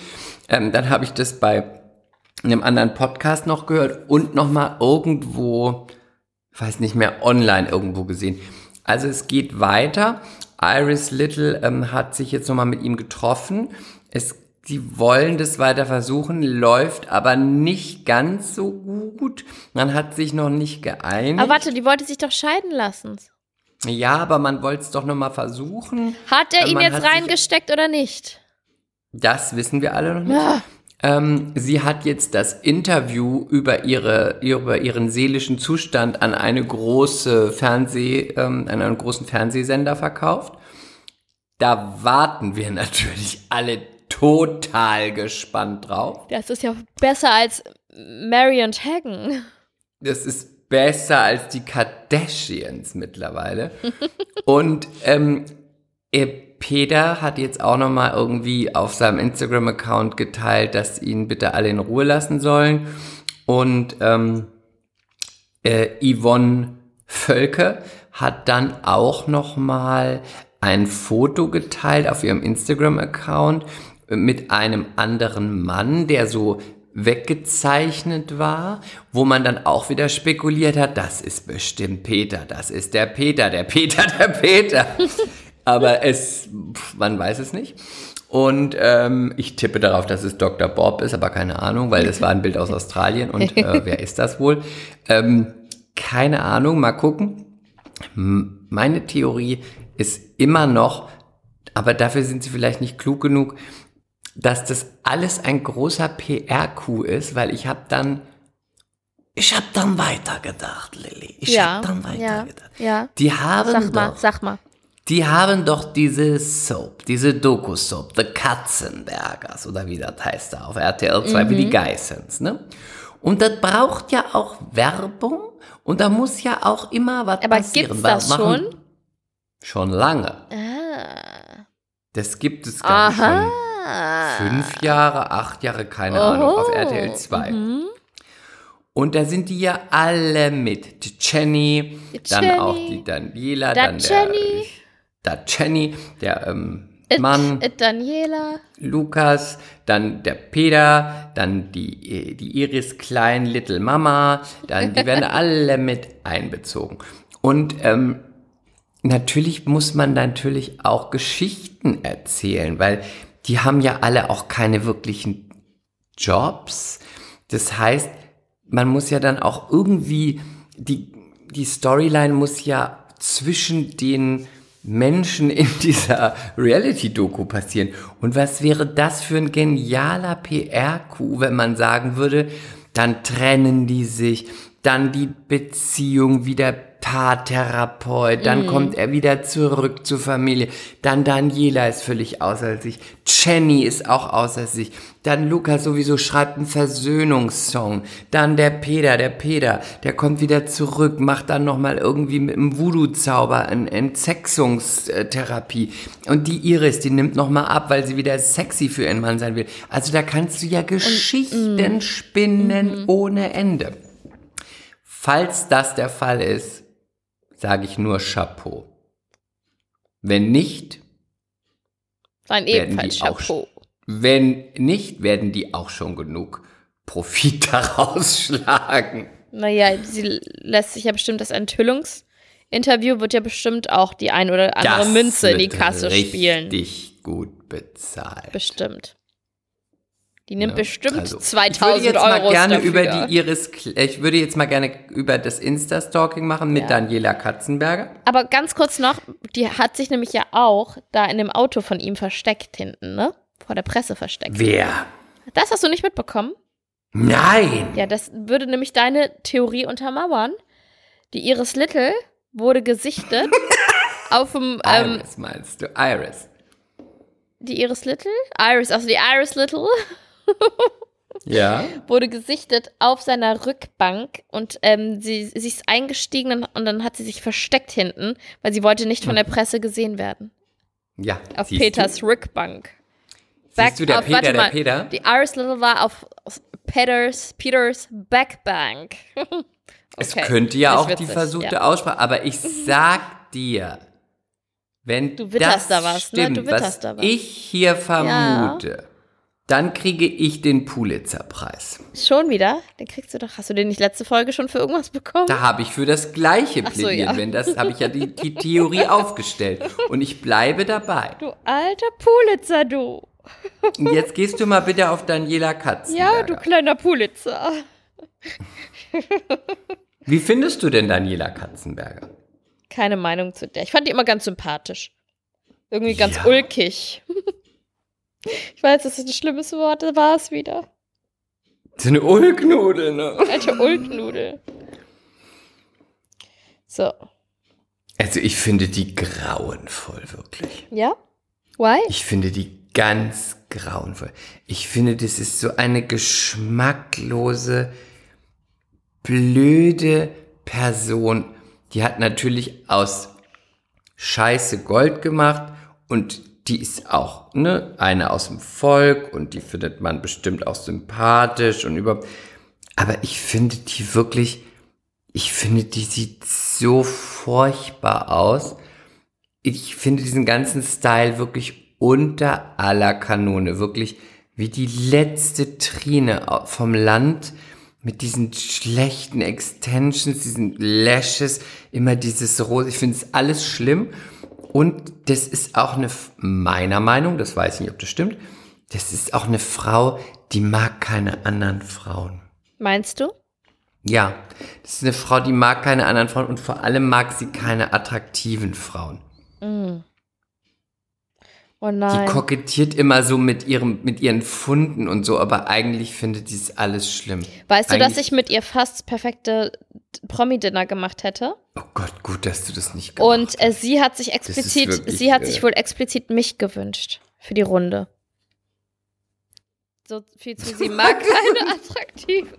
Speaker 2: Ähm, dann habe ich das bei einem anderen Podcast noch gehört und noch mal irgendwo, weiß nicht mehr, online irgendwo gesehen. Also es geht weiter. Iris Little ähm, hat sich jetzt nochmal mit ihm getroffen. Es, sie wollen das weiter versuchen, läuft aber nicht ganz so gut. Man hat sich noch nicht geeinigt.
Speaker 3: Aber warte, die wollte sich doch scheiden lassen.
Speaker 2: ja, aber man wollte es doch nochmal versuchen.
Speaker 3: Hat er
Speaker 2: Äh,
Speaker 3: ihn jetzt reingesteckt oder nicht?
Speaker 2: Das wissen wir alle noch nicht.
Speaker 3: Ja.
Speaker 2: Ähm, sie hat jetzt das Interview über ihre über ihren seelischen Zustand an eine große Fernseh ähm, an einen großen Fernsehsender verkauft. Da warten wir natürlich alle total gespannt drauf.
Speaker 3: Das ist ja besser als Mary und Hagen.
Speaker 2: Das ist besser als die Kardashians mittlerweile. Und ähm, äh, Peter hat jetzt auch noch mal irgendwie auf seinem Instagram-Account geteilt, dass ihn bitte alle in Ruhe lassen sollen. Und ähm, äh, Yvonne Völke hat dann auch noch mal ein Foto geteilt auf ihrem Instagram-Account mit einem anderen Mann, der so weggezeichnet war, wo man dann auch wieder spekuliert hat, das ist bestimmt Peter, das ist der Peter, der Peter, der Peter. Aber es, pf, man weiß es nicht. Und ähm, ich tippe darauf, dass es Dr. Bob ist, aber keine Ahnung, weil das war ein Bild aus Australien und äh, wer ist das wohl? Ähm, keine Ahnung, mal gucken. Meine Theorie ist immer noch, aber dafür sind sie vielleicht nicht klug genug, dass das alles ein großer PR-Coup ist, weil ich habe dann, ich habe dann weitergedacht, Lilly. Ich
Speaker 3: ja,
Speaker 2: habe dann
Speaker 3: ja,
Speaker 2: weitergedacht.
Speaker 3: ja.
Speaker 2: Die haben
Speaker 3: Sag mal,
Speaker 2: doch,
Speaker 3: sag mal.
Speaker 2: Die haben doch diese Soap, diese Doku-Soap, The Katzenbergers oder wie das heißt da auf RTL 2, wie die
Speaker 3: Mhm.
Speaker 2: Geissens, ne? Und das braucht ja auch Werbung und da muss ja auch immer was
Speaker 3: Aber
Speaker 2: passieren.
Speaker 3: gibt's
Speaker 2: weil
Speaker 3: das
Speaker 2: machen-
Speaker 3: schon?
Speaker 2: Schon lange.
Speaker 3: Ah.
Speaker 2: Das gibt es gar nicht schon fünf Jahre, acht Jahre, keine Ahnung, auf
Speaker 3: Oho.
Speaker 2: RTL 2.
Speaker 3: Mhm.
Speaker 2: Und da sind die ja alle mit. Die Jenny,
Speaker 3: Die
Speaker 2: dann
Speaker 3: Jenny.
Speaker 2: auch die Daniela,
Speaker 3: Da
Speaker 2: dann
Speaker 3: Jenny.
Speaker 2: der, da Jenny, der ähm,
Speaker 3: It,
Speaker 2: Mann,
Speaker 3: it Daniela.
Speaker 2: Lukas, dann der Peter, dann die, die Iris Klein, Little Mama, dann die werden alle mit einbezogen. Und ähm, natürlich muss man natürlich auch Geschichten erzählen, weil die haben ja alle auch keine wirklichen Jobs. Das heißt, man muss ja dann auch irgendwie, die, die Storyline muss ja zwischen den Menschen in dieser Reality-Doku passieren. Und was wäre das für ein genialer PR-Coup, wenn man sagen würde, dann trennen die sich, dann die Beziehung wieder Paartherapeut, dann kommt er wieder zurück zur Familie, dann Daniela ist völlig außer sich, Jenny ist auch außer sich, dann Lukas sowieso schreibt einen Versöhnungssong, dann der Peter, der Peter, der kommt wieder zurück, macht dann nochmal irgendwie mit einem Voodoo-Zauber eine Entsexungstherapie und die Iris, die nimmt nochmal ab, weil sie wieder sexy für ihren Mann sein will. Also da kannst du ja Geschichten spinnen ohne Ende. Falls das der Fall ist, sage ich nur Chapeau. Wenn nicht,
Speaker 3: Dann
Speaker 2: Werden
Speaker 3: ebenfalls
Speaker 2: die auch
Speaker 3: Chapeau.
Speaker 2: wenn nicht, werden die auch schon genug Profit daraus schlagen.
Speaker 3: Naja, sie lässt sich ja bestimmt das Enthüllungsinterview wird ja bestimmt auch die ein oder andere
Speaker 2: Das
Speaker 3: Münze in die Kasse spielen.
Speaker 2: Richtig gut bezahlt.
Speaker 3: Bestimmt. Die nimmt
Speaker 2: Ja,
Speaker 3: bestimmt
Speaker 2: also,
Speaker 3: 2000
Speaker 2: ich würde jetzt
Speaker 3: Euro
Speaker 2: mal gerne
Speaker 3: dafür.
Speaker 2: über die Iris, ich würde jetzt mal gerne über das Insta-Stalking machen mit
Speaker 3: Ja.
Speaker 2: Daniela Katzenberger.
Speaker 3: Aber ganz kurz noch, die hat sich nämlich ja auch da in dem Auto von ihm versteckt hinten, ne? Vor der Presse versteckt.
Speaker 2: Wer?
Speaker 3: Das hast du nicht mitbekommen?
Speaker 2: Nein!
Speaker 3: Ja, das würde nämlich deine Theorie untermauern. Die Iris Little wurde gesichtet auf dem, ähm,
Speaker 2: Iris meinst du? Iris.
Speaker 3: die Iris Little? Iris, also die Iris Little
Speaker 2: Ja.
Speaker 3: wurde gesichtet auf seiner Rückbank und ähm, sie, sie ist eingestiegen und, dann hat sie sich versteckt hinten, weil sie wollte nicht von der Presse gesehen werden.
Speaker 2: Ja.
Speaker 3: Auf Peters Rückbank.
Speaker 2: Du? Siehst du, der
Speaker 3: auf-
Speaker 2: Peter,
Speaker 3: warte
Speaker 2: der
Speaker 3: mal,
Speaker 2: Peter?
Speaker 3: Die Iris Little war auf, auf Peters, Peters Backbank.
Speaker 2: Es
Speaker 3: Okay,
Speaker 2: könnte ja auch die
Speaker 3: witzig,
Speaker 2: versuchte
Speaker 3: ja.
Speaker 2: Aussprache, aber ich sag dir, wenn
Speaker 3: Du witterst
Speaker 2: das
Speaker 3: da was, ne?
Speaker 2: stimmt,
Speaker 3: Du witterst
Speaker 2: was
Speaker 3: da was.
Speaker 2: ich hier vermute, Dann kriege ich den Pulitzer-Preis.
Speaker 3: Schon wieder? Den kriegst du doch. Hast du den nicht letzte Folge schon für irgendwas bekommen?
Speaker 2: Da habe ich für das Gleiche
Speaker 3: Ach so,
Speaker 2: plädiert,
Speaker 3: ja.
Speaker 2: wenn das habe ich ja die, die Theorie aufgestellt. Und ich bleibe dabei.
Speaker 3: Du alter Pulitzer, du.
Speaker 2: Und jetzt gehst du mal bitte auf Daniela Katzenberger.
Speaker 3: Ja, du kleiner Pulitzer.
Speaker 2: Wie findest du denn Daniela Katzenberger?
Speaker 3: Keine Meinung zu der. Ich fand die immer ganz sympathisch. Irgendwie ganz
Speaker 2: Ja.
Speaker 3: ulkig. Ich weiß, das ist ein schlimmes Wort, das war es wieder.
Speaker 2: So eine Ulknudel, ne?
Speaker 3: Alte Ulknudel. So.
Speaker 2: Also ich finde die grauenvoll, wirklich.
Speaker 3: Ja? Why?
Speaker 2: Ich finde die ganz grauenvoll. Ich finde, das ist so eine geschmacklose, blöde Person. Die hat natürlich aus Scheiße Gold gemacht und die ist auch ne, eine aus dem Volk und die findet man bestimmt auch sympathisch und über. Aber ich finde die wirklich, ich finde, die sieht so furchtbar aus. Ich finde diesen ganzen Style wirklich unter aller Kanone. Wirklich wie die letzte Trine vom Land mit diesen schlechten Extensions, diesen Lashes, immer dieses Rose. Ich finde es alles schlimm. Und das ist auch eine, meiner Meinung, das weiß ich nicht, ob das stimmt, das ist auch eine Frau, die mag keine anderen Frauen.
Speaker 3: Meinst du?
Speaker 2: Ja, das ist eine Frau, die mag keine anderen Frauen und vor allem mag sie keine attraktiven Frauen.
Speaker 3: Oh
Speaker 2: Die
Speaker 3: nein.
Speaker 2: kokettiert immer so mit ihrem, mit ihren Funden und so, aber eigentlich findet die es alles schlimm.
Speaker 3: Weißt du, dass
Speaker 2: Eigentlich-
Speaker 3: ich mit ihr fast perfekte Promi-Dinner gemacht hätte?
Speaker 2: Oh Gott, gut, dass du das nicht gemacht
Speaker 3: Und äh, sie hat sich explizit,
Speaker 2: wirklich,
Speaker 3: sie hat
Speaker 2: äh,
Speaker 3: sich wohl explizit mich gewünscht für die Runde. So viel zu sie mag keine attraktiven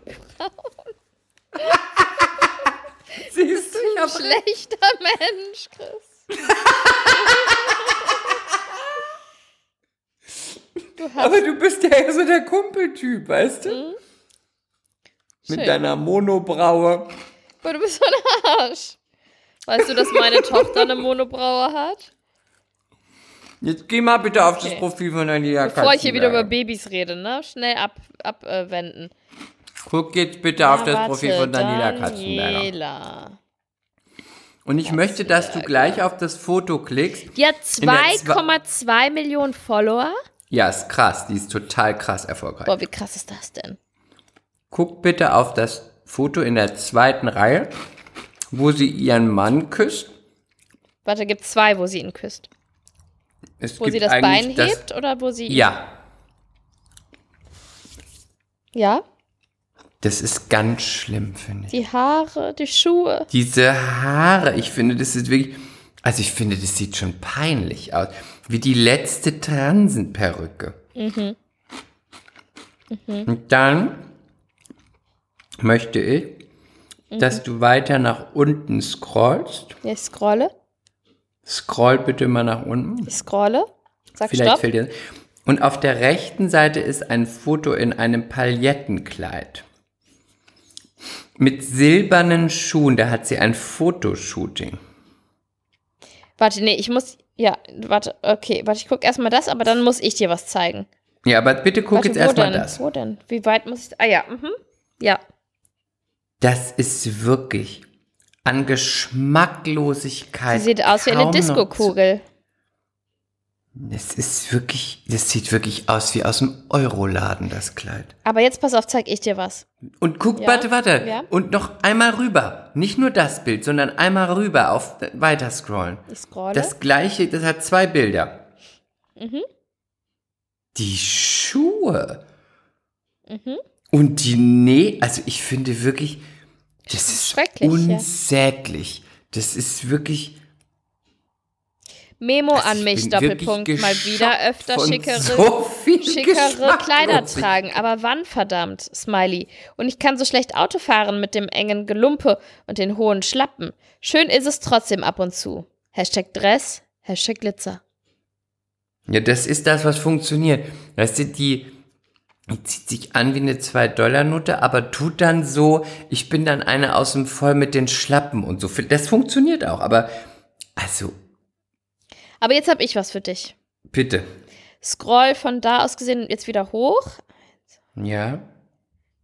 Speaker 2: Siehst du, ich hab
Speaker 3: schlechter Mensch, Chris. Du
Speaker 2: Aber du bist ja eher so der Kumpeltyp, weißt du?
Speaker 3: Mhm.
Speaker 2: Mit
Speaker 3: Schön.
Speaker 2: deiner Monobraue.
Speaker 3: Aber du bist so ein Arsch. Weißt du, dass meine Tochter eine Monobraue hat?
Speaker 2: Jetzt geh mal bitte auf das
Speaker 3: Okay.
Speaker 2: Profil von Daniela
Speaker 3: Bevor ich hier wieder über
Speaker 2: Katzenberger.
Speaker 3: Babys rede, ne? Schnell abwenden. Ab, äh, wenden.
Speaker 2: Guck jetzt bitte auf
Speaker 3: Ja,
Speaker 2: das
Speaker 3: warte,
Speaker 2: Profil von Daniela Katzenberger.
Speaker 3: Daniela.
Speaker 2: Und ich möchte, dass du gleich auf das Foto klickst.
Speaker 3: Die hat
Speaker 2: In der Zwa-
Speaker 3: 2,2 Millionen Follower.
Speaker 2: Ja, ist krass. Die ist total krass erfolgreich.
Speaker 3: Boah, wie krass ist das denn?
Speaker 2: Guck bitte auf das Foto in der zweiten Reihe, wo sie ihren Mann küsst.
Speaker 3: Warte, gibt zwei, wo sie ihn küsst.
Speaker 2: Es
Speaker 3: Wo sie das Bein hebt oder wo sie.
Speaker 2: Ja,
Speaker 3: Ja?
Speaker 2: das ist ganz schlimm, finde ich.
Speaker 3: Die Haare, die Schuhe.
Speaker 2: Diese Haare, ich finde, das ist wirklich. Also, ich finde, das sieht schon peinlich aus. Wie die letzte Transenperücke.
Speaker 3: Mhm.
Speaker 2: Und dann möchte ich,
Speaker 3: Mhm.
Speaker 2: dass du weiter nach unten scrollst.
Speaker 3: Ich scrolle.
Speaker 2: Scroll bitte mal nach unten.
Speaker 3: Ich scrolle. Sag
Speaker 2: Vielleicht
Speaker 3: Stopp.
Speaker 2: fällt dir. Und auf der rechten Seite ist ein Foto in einem Palettenkleid. Mit silbernen Schuhen, da hat sie ein Fotoshooting.
Speaker 3: Warte, nee, ich muss. Ja, warte, okay, warte, ich gucke erstmal das, aber dann muss ich dir was zeigen.
Speaker 2: Ja, aber bitte guck
Speaker 3: warte,
Speaker 2: jetzt erstmal das.
Speaker 3: Wo denn? Wie weit muss ich. Ah ja, mhm. Ja.
Speaker 2: Das ist wirklich an Geschmacklosigkeit.
Speaker 3: Sie sieht aus wie eine
Speaker 2: kaum Das ist wirklich, das sieht wirklich aus wie aus dem Euroladen, das Kleid.
Speaker 3: Aber jetzt pass auf, zeig ich dir was.
Speaker 2: Und guck,
Speaker 3: Ja,
Speaker 2: warte, warte.
Speaker 3: ja.
Speaker 2: Und noch einmal rüber. Nicht nur das Bild, sondern einmal rüber auf weiter scrollen.
Speaker 3: Ich scrolle.
Speaker 2: Das gleiche, das hat zwei Bilder.
Speaker 3: Mhm.
Speaker 2: Die Schuhe.
Speaker 3: Mhm.
Speaker 2: Und die Nähe, also ich finde wirklich, das ist
Speaker 3: schrecklich, ja.
Speaker 2: unsäglich. Das ist wirklich.
Speaker 3: Memo
Speaker 2: also
Speaker 3: an
Speaker 2: ich
Speaker 3: mich, Doppelpunkt. Mal wieder öfter schickere,
Speaker 2: so
Speaker 3: schickere Kleider tragen. Aber wann, verdammt, Smiley? Und ich kann so schlecht Auto fahren mit dem engen Gelumpe und den hohen Schlappen. Schön ist es trotzdem ab und zu. Hashtag Dress, Hashtag Glitzer.
Speaker 2: Ja, das ist das, was funktioniert. Weißt du, die, die zieht sich an wie eine 2-Dollar-Note, aber tut dann so, ich bin dann eine aus dem Voll mit den Schlappen und so. Das funktioniert auch, aber also,
Speaker 3: Aber jetzt habe ich was für dich.
Speaker 2: bitte.
Speaker 3: Scroll von da aus gesehen jetzt wieder hoch.
Speaker 2: Ja.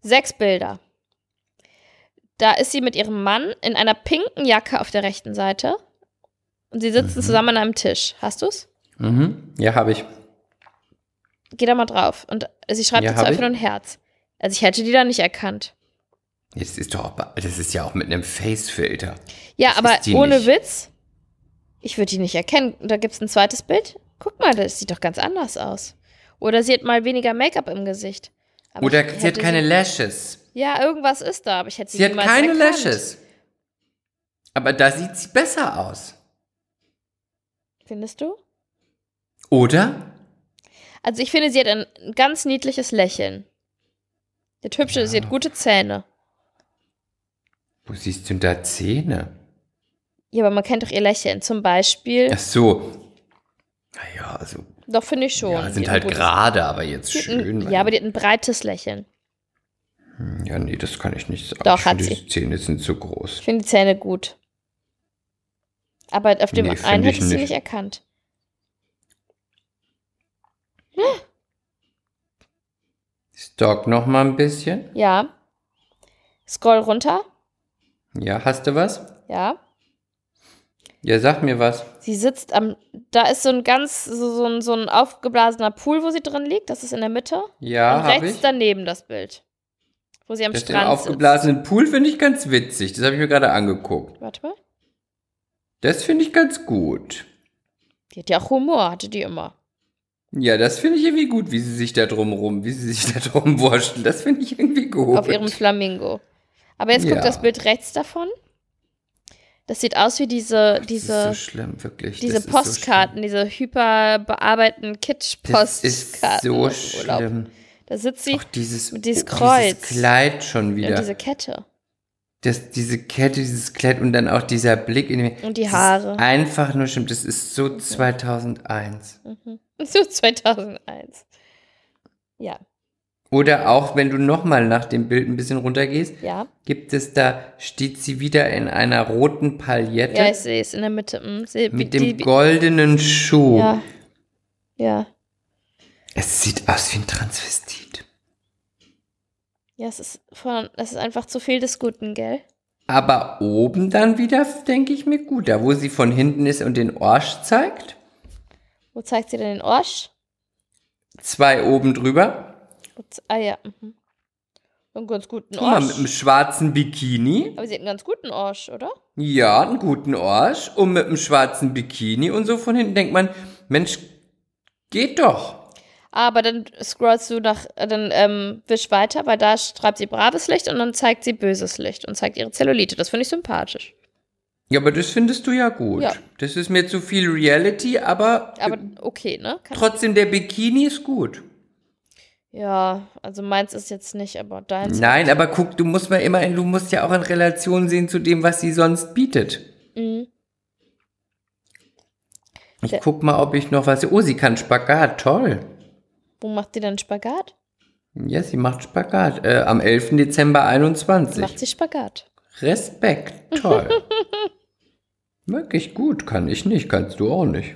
Speaker 3: Sechs Bilder. Da ist sie mit ihrem Mann in einer pinken Jacke auf der rechten Seite. Und sie sitzen zusammen an einem Tisch. Hast du's?
Speaker 2: Mhm. Ja, habe ich.
Speaker 3: Geh da mal drauf. Und sie schreibt
Speaker 2: Ja,
Speaker 3: dazu einfach nur ein Herz. Also ich hätte die da nicht erkannt.
Speaker 2: Das ist doch, das ist ja auch mit einem Face-Filter.
Speaker 3: Ja,
Speaker 2: Das
Speaker 3: aber ohne
Speaker 2: nicht.
Speaker 3: Witz, ich würde die nicht erkennen. Und Da gibt es ein zweites Bild. Guck mal, das sieht doch ganz anders aus. Oder sie hat mal weniger Make-up im Gesicht. Aber
Speaker 2: Oder sie hat keine Lashes.
Speaker 3: Ja, irgendwas ist da, aber ich hätte sie
Speaker 2: Sie hat keine
Speaker 3: erkannt.
Speaker 2: Lashes. Aber da sieht sie besser aus.
Speaker 3: Findest du?
Speaker 2: Oder?
Speaker 3: Also ich finde, sie hat ein ganz niedliches Lächeln. Sie hat hübsche, sie hat gute Zähne.
Speaker 2: Wo siehst du denn da Zähne?
Speaker 3: Ja, aber man kennt doch ihr Lächeln. Zum Beispiel.
Speaker 2: Ach so. Naja, also,
Speaker 3: Doch, finde ich schon.
Speaker 2: ja,
Speaker 3: Die
Speaker 2: sind halt gerade, aber jetzt
Speaker 3: hat ein-
Speaker 2: schön.
Speaker 3: Ja, aber die hat ein breites Lächeln.
Speaker 2: ja, nee, das kann ich nicht sagen.
Speaker 3: Doch,
Speaker 2: ich
Speaker 3: hat sie.
Speaker 2: Die Zähne sind zu groß.
Speaker 3: Ich finde die Zähne gut. Aber auf dem
Speaker 2: Nee,
Speaker 3: einen hätte
Speaker 2: ich
Speaker 3: sie
Speaker 2: nicht.
Speaker 3: erkannt.
Speaker 2: Stalk noch mal ein bisschen.
Speaker 3: Ja. Scroll runter.
Speaker 2: Ja, hast du was?
Speaker 3: Ja.
Speaker 2: Ja, sag mir was.
Speaker 3: Sie sitzt am. Da ist so ein ganz, so, so, ein, so ein aufgeblasener Pool, wo sie drin liegt. Das ist in der Mitte.
Speaker 2: Ja,
Speaker 3: Und rechts
Speaker 2: ich.
Speaker 3: daneben das Bild. Wo sie am
Speaker 2: Das den
Speaker 3: Strand
Speaker 2: aufgeblasenen Pool finde ich ganz witzig. Das habe ich mir gerade angeguckt.
Speaker 3: Warte mal.
Speaker 2: Das finde ich ganz gut.
Speaker 3: Die hat ja auch Humor, hatte die immer.
Speaker 2: Ja, das finde ich irgendwie gut, wie sie sich da drum rum, wie sie sich da drum wurschteln. Das finde ich irgendwie gut.
Speaker 3: Auf ihrem Flamingo. Aber jetzt
Speaker 2: Ja.
Speaker 3: guckt das Bild rechts davon. Das sieht aus wie diese,
Speaker 2: Das
Speaker 3: diese,
Speaker 2: so schlimm, wirklich.
Speaker 3: diese
Speaker 2: das
Speaker 3: Postkarten, diese hyperbearbeiteten
Speaker 2: So schlimm. das
Speaker 3: Kitsch-Postkarten.
Speaker 2: ist so schlimm.
Speaker 3: Da sitzt sie
Speaker 2: Auch dieses,
Speaker 3: mit dieses
Speaker 2: oh,
Speaker 3: Kreuz.
Speaker 2: dieses Kleid schon
Speaker 3: und
Speaker 2: wieder.
Speaker 3: diese Kette.
Speaker 2: das, diese Kette, dieses Kleid und dann auch dieser Blick in die,
Speaker 3: Und die
Speaker 2: das
Speaker 3: Haare.
Speaker 2: Ist einfach nur schlimm. Das ist so 2001.
Speaker 3: So 2001. Ja,
Speaker 2: Oder auch, wenn du nochmal nach dem Bild ein bisschen runtergehst,
Speaker 3: ja.
Speaker 2: gibt es da, steht sie wieder in einer roten Paillette
Speaker 3: Ja, ich sehe es in der Mitte. Mm, seh-
Speaker 2: mit
Speaker 3: die-
Speaker 2: dem goldenen Schuh.
Speaker 3: Ja. Ja.
Speaker 2: Es sieht aus wie ein Transvestit.
Speaker 3: Ja, es ist, von, es ist einfach zu viel des Guten, gell?
Speaker 2: Aber oben dann wieder, denke ich mir, gut. Da, wo sie von hinten ist und den Orsch zeigt.
Speaker 3: Wo zeigt sie denn den Orsch?
Speaker 2: Zwei oben drüber.
Speaker 3: Ah ja. Mhm. Einen ganz guten
Speaker 2: Guck mal,
Speaker 3: Orsch.
Speaker 2: mit einem schwarzen Bikini.
Speaker 3: Aber sie hat einen ganz guten Orsch, oder?
Speaker 2: Ja, einen guten Orsch. Und mit einem schwarzen Bikini. Und so von hinten denkt man, Mensch, geht doch.
Speaker 3: Aber dann scrollst du nach, dann ähm, wisch weiter, weil da schreibt sie braves Licht und dann zeigt sie böses Licht und zeigt ihre Zellulite. Das finde ich sympathisch.
Speaker 2: Ja, aber das findest du ja gut.
Speaker 3: Ja.
Speaker 2: Das ist mir zu viel Reality, aber,
Speaker 3: Aber okay, ne? Kann,
Speaker 2: trotzdem der Bikini ist gut.
Speaker 3: Ja, also meins ist jetzt nicht, aber deins.
Speaker 2: Nein, aber guck, du musst mal immer, du musst ja auch in Relation sehen zu dem, was sie sonst bietet.
Speaker 3: Mhm.
Speaker 2: Ich
Speaker 3: Der-
Speaker 2: guck mal, ob ich noch was. Oh, sie kann Spagat, toll.
Speaker 3: Wo macht sie denn Spagat?
Speaker 2: Ja, sie macht Spagat. Äh, am 11. Dezember 21.
Speaker 3: Macht sie Spagat.
Speaker 2: Respekt, toll. Wirklich gut, kann ich nicht, kannst du auch nicht.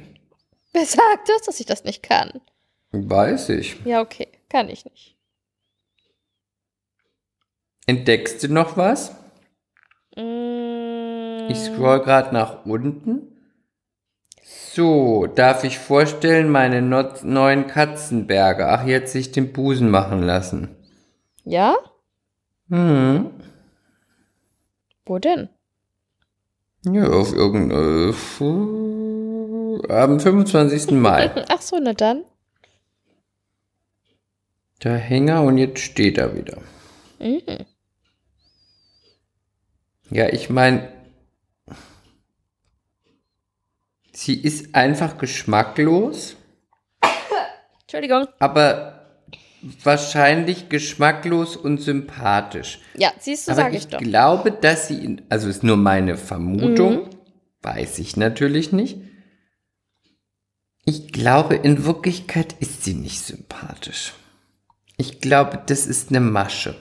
Speaker 3: Wer sagt das, dass ich das nicht kann?
Speaker 2: Weiß ich.
Speaker 3: Ja, okay, kann ich nicht.
Speaker 2: Entdeckst du noch was?
Speaker 3: Mm,
Speaker 2: Ich scroll gerade nach unten. So, darf ich vorstellen, meine neuen Katzenberge. Ach, jetzt sich den Busen machen lassen.
Speaker 3: ja?
Speaker 2: Hm.
Speaker 3: Wo denn?
Speaker 2: Ja, auf irgendein. Äh, am 25. Mai.
Speaker 3: Ach so, na dann.
Speaker 2: Der Hänger und jetzt steht er wieder.
Speaker 3: Mhm.
Speaker 2: Ja, ich meine, sie ist einfach geschmacklos,
Speaker 3: Entschuldigung.
Speaker 2: aber wahrscheinlich geschmacklos und sympathisch.
Speaker 3: Ja, siehst du, sage
Speaker 2: ich
Speaker 3: ich doch.
Speaker 2: glaube, dass sie, in, also ist nur meine Vermutung,
Speaker 3: Mhm.
Speaker 2: weiß ich natürlich nicht. Ich glaube, in Wirklichkeit ist sie nicht sympathisch. Ich glaube, das ist eine Masche.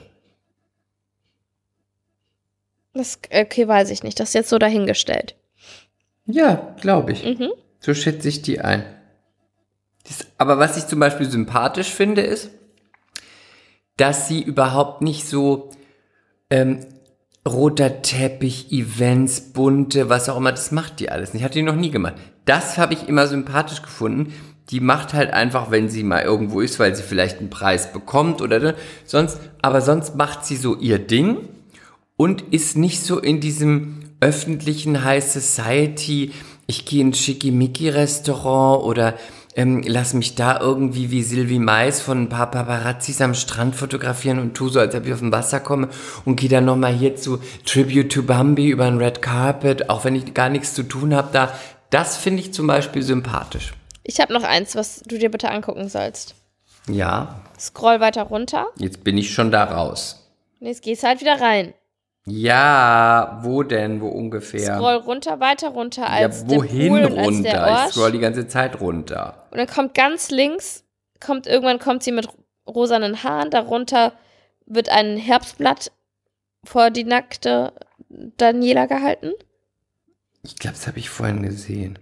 Speaker 3: Das, okay, weiß ich nicht. Das ist jetzt so dahingestellt.
Speaker 2: Ja, glaube ich.
Speaker 3: Mhm.
Speaker 2: So schätze ich die ein. Ist Aber was ich zum Beispiel sympathisch finde, ist, dass sie überhaupt nicht so ähm, roter Teppich, Events, bunte, was auch immer, das macht die alles nicht. Hat die noch nie gemacht. Das habe ich immer sympathisch gefunden. Die macht halt einfach, wenn sie mal irgendwo ist, weil sie vielleicht einen Preis bekommt oder sonst, aber sonst macht sie so ihr Ding und ist nicht so in diesem öffentlichen High Society, ich gehe in Schickimicki-Restaurant oder ähm, lass mich da irgendwie wie Sylvie Mais von ein paar Paparazzis am Strand fotografieren und tu so, als ob ich auf dem Wasser komme und gehe dann nochmal hier zu Tribute to Bambi über ein Red Carpet, auch wenn ich gar nichts zu tun habe da. Das finde ich zum Beispiel sympathisch.
Speaker 3: Ich habe noch eins, was du dir bitte angucken sollst.
Speaker 2: Ja.
Speaker 3: Scroll weiter runter.
Speaker 2: Jetzt bin ich schon da raus.
Speaker 3: Und jetzt gehst halt wieder rein.
Speaker 2: Ja, wo denn? Wo ungefähr?
Speaker 3: Scroll runter, weiter runter als
Speaker 2: ja, wohin
Speaker 3: der Pool und als
Speaker 2: runter?
Speaker 3: der Orsch.
Speaker 2: Ich scroll die ganze Zeit runter.
Speaker 3: Und dann kommt ganz links, kommt irgendwann kommt sie mit rosanen Haaren, darunter wird ein Herbstblatt vor die nackte Daniela gehalten.
Speaker 2: Ich glaube, das habe ich vorhin gesehen.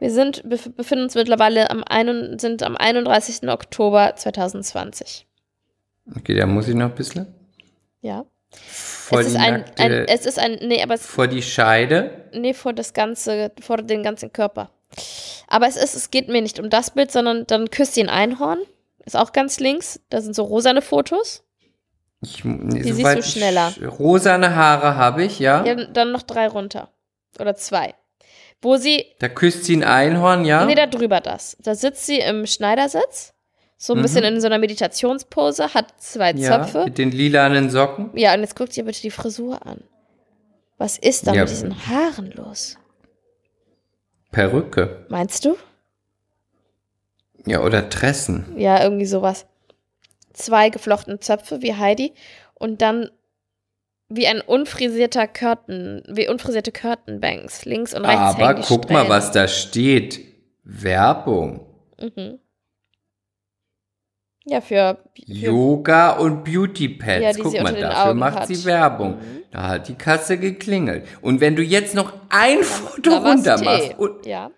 Speaker 3: Wir sind, bef befinden uns mittlerweile am, ein, sind am 31. Oktober 2020.
Speaker 2: Okay, da muss ich noch ein bisschen.
Speaker 3: Ja.
Speaker 2: Vor
Speaker 3: es
Speaker 2: die
Speaker 3: ist ein,
Speaker 2: nackte,
Speaker 3: ein, es ist ein, nee, aber es,
Speaker 2: vor die Scheide.
Speaker 3: nee, vor das ganze, vor den ganzen Körper. Aber es ist, es geht mir nicht um das Bild, sondern dann küsst sie ein Einhorn. Ist auch ganz links. Da sind so rosane Fotos.
Speaker 2: Ich, nee,
Speaker 3: Die siehst du schneller.
Speaker 2: Rosane Haare habe ich, ja.
Speaker 3: Ja, dann noch drei runter. Oder zwei. Wo sie,
Speaker 2: Da küsst sie ein Einhorn, ja.
Speaker 3: nee, da drüber das. Da sitzt sie im Schneidersitz. So ein
Speaker 2: Mhm.
Speaker 3: bisschen in so einer Meditationspose, hat zwei
Speaker 2: ja,
Speaker 3: Zöpfe.
Speaker 2: mit den lilanen Socken.
Speaker 3: Ja, und jetzt guckt ihr bitte die Frisur an. Was ist da
Speaker 2: Ja,
Speaker 3: mit diesen Haaren los?
Speaker 2: Perücke.
Speaker 3: Meinst du?
Speaker 2: Ja, oder Tressen.
Speaker 3: Ja, irgendwie sowas. Zwei geflochtene Zöpfe wie Heidi und dann wie ein unfrisierter Curtain, wie unfrisierte Curtainbanks. Links und rechts
Speaker 2: Aber guck mal,
Speaker 3: Strähnen.
Speaker 2: was da steht. Werbung.
Speaker 3: Mhm. Ja, für, für
Speaker 2: Yoga und Beauty Pads.
Speaker 3: Ja,
Speaker 2: Guck mal, dafür
Speaker 3: Augen
Speaker 2: macht
Speaker 3: hat. Mhm.
Speaker 2: sie Werbung. Da hat die Kasse geklingelt. Und wenn du jetzt noch ein Foto
Speaker 3: Namaste.
Speaker 2: runter machst, und,
Speaker 3: Ja.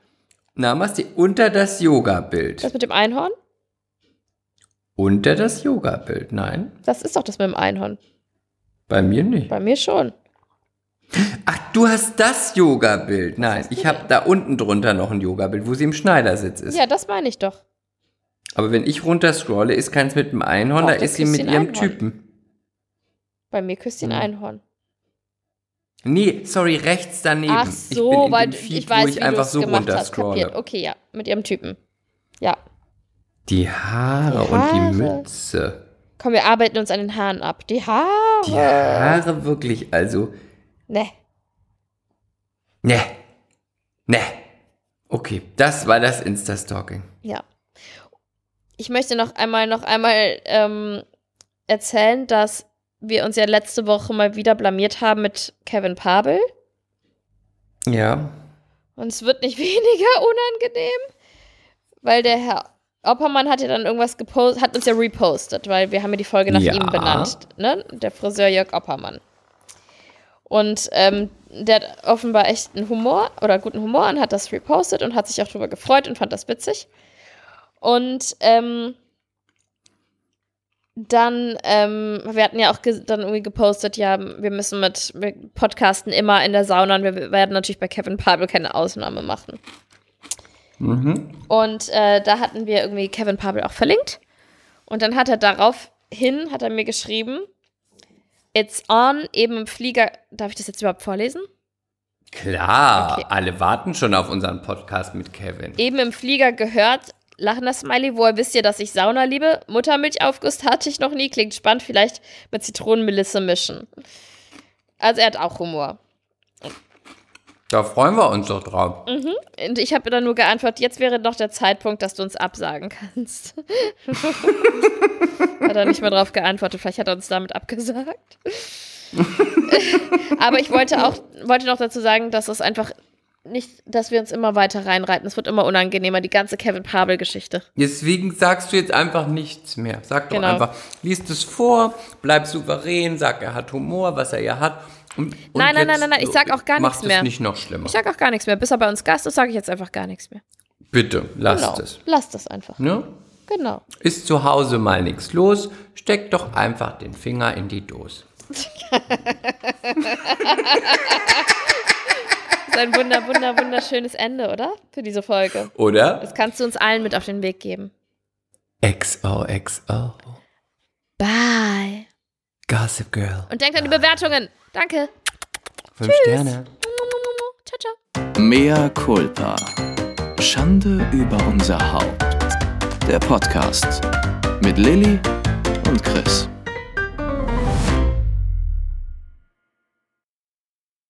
Speaker 2: Namaste, unter das Yoga-Bild.
Speaker 3: Das mit dem Einhorn?
Speaker 2: Unter das Yoga-Bild, nein,
Speaker 3: Das ist doch das mit dem Einhorn.
Speaker 2: Bei mir nicht.
Speaker 3: Bei mir schon.
Speaker 2: Ach, du hast das Yoga-Bild. Nein, ich habe da unten drunter noch ein Yoga-Bild, wo sie im Schneidersitz ist.
Speaker 3: Ja, das meine ich doch.
Speaker 2: Aber wenn ich runter scrolle, ist keins mit dem Einhorn,
Speaker 3: Doch,
Speaker 2: da ist sie mit ihrem
Speaker 3: Einhorn.
Speaker 2: Typen.
Speaker 3: Bei mir küsst sie ein
Speaker 2: Mhm.
Speaker 3: Einhorn.
Speaker 2: Nee, sorry, rechts daneben.
Speaker 3: Ach
Speaker 2: ich
Speaker 3: so,
Speaker 2: bin in
Speaker 3: weil
Speaker 2: dem Feed,
Speaker 3: ich weiß,
Speaker 2: wo ich
Speaker 3: wie du
Speaker 2: einfach
Speaker 3: es
Speaker 2: so
Speaker 3: gemacht
Speaker 2: runter
Speaker 3: hast. Okay, ja, mit ihrem Typen. Ja.
Speaker 2: Die Haare,
Speaker 3: Die
Speaker 2: und die
Speaker 3: Haare.
Speaker 2: Mütze.
Speaker 3: Komm, wir arbeiten uns an den Haaren ab. Die Haare.
Speaker 2: Die Haare wirklich, also,
Speaker 3: Ne.
Speaker 2: ne, ne. Okay, das war das Insta-Stalking.
Speaker 3: Ja. Ich möchte noch einmal, noch einmal ähm, erzählen, dass wir uns ja letzte Woche mal wieder blamiert haben mit Kevin Pabel.
Speaker 2: Ja,
Speaker 3: Und es wird nicht weniger unangenehm, weil der Herr Oppermann hat ja dann irgendwas gepostet, hat uns ja repostet, weil wir haben ja die Folge nach
Speaker 2: Ja.
Speaker 3: ihm benannt, ne? Der Friseur Jörg Oppermann. Und ähm, der hat offenbar echt einen Humor oder guten Humor und hat das repostet und hat sich auch darüber gefreut und fand das witzig. Und ähm, dann, ähm, wir hatten ja auch dann irgendwie gepostet, ja, wir müssen mit wir Podcasten immer in der Sauna und wir werden natürlich bei Kevin Pabel keine Ausnahme machen. Und äh, da hatten wir irgendwie Kevin Pabel auch verlinkt. Und dann hat er daraufhin, hat er mir geschrieben, It's on, eben im Flieger. Darf ich das jetzt überhaupt vorlesen?
Speaker 2: klar.
Speaker 3: Okay.
Speaker 2: Alle warten schon auf unseren Podcast mit Kevin.
Speaker 3: Eben im Flieger gehört, lachender Smiley, woher wisst ihr, dass ich Sauna liebe? Muttermilchaufguss hatte ich noch nie, klingt spannend, vielleicht mit Zitronenmelisse mischen. Also er hat auch Humor.
Speaker 2: Da freuen wir uns doch drauf.
Speaker 3: Und ich habe dann nur geantwortet, jetzt wäre noch der Zeitpunkt, dass du uns absagen kannst. hat er nicht mehr drauf geantwortet, vielleicht hat er uns damit abgesagt. Aber ich wollte auch, wollte noch dazu sagen, dass es einfach nicht, dass wir uns immer weiter reinreiten. Es wird immer unangenehmer, die ganze Kevin Pabel-Geschichte.
Speaker 2: Deswegen sagst du jetzt einfach nichts mehr. Sag doch
Speaker 3: Genau.
Speaker 2: einfach, liest es vor, bleib souverän, sag, er hat Humor, was er ja hat. Und, und
Speaker 3: Nein, nein, nein, nein, nein, ich sag auch gar
Speaker 2: macht
Speaker 3: nichts mehr.
Speaker 2: es nicht noch schlimmer.
Speaker 3: Ich sage auch gar nichts mehr. Bis er bei uns Gast ist, sage ich jetzt einfach gar nichts mehr.
Speaker 2: Bitte, lasst
Speaker 3: Genau.
Speaker 2: es.
Speaker 3: Lasst es einfach.
Speaker 2: Ne?
Speaker 3: Genau.
Speaker 2: Ist zu Hause mal nichts los, steckt doch einfach den Finger in die Dose.
Speaker 3: Das ist ein wunder, wunder, wunderschönes Ende, oder? Für diese Folge.
Speaker 2: Oder?
Speaker 3: Das kannst du uns allen mit auf den Weg geben.
Speaker 2: XOXO.
Speaker 3: Bye.
Speaker 2: Gossip Girl.
Speaker 3: Und denkt an die Bewertungen. Danke.
Speaker 2: Fünf Sterne.
Speaker 3: Ciao, ciao.
Speaker 1: Mea culpa. Schande über unser Haupt. Der Podcast mit Lilly und Chris.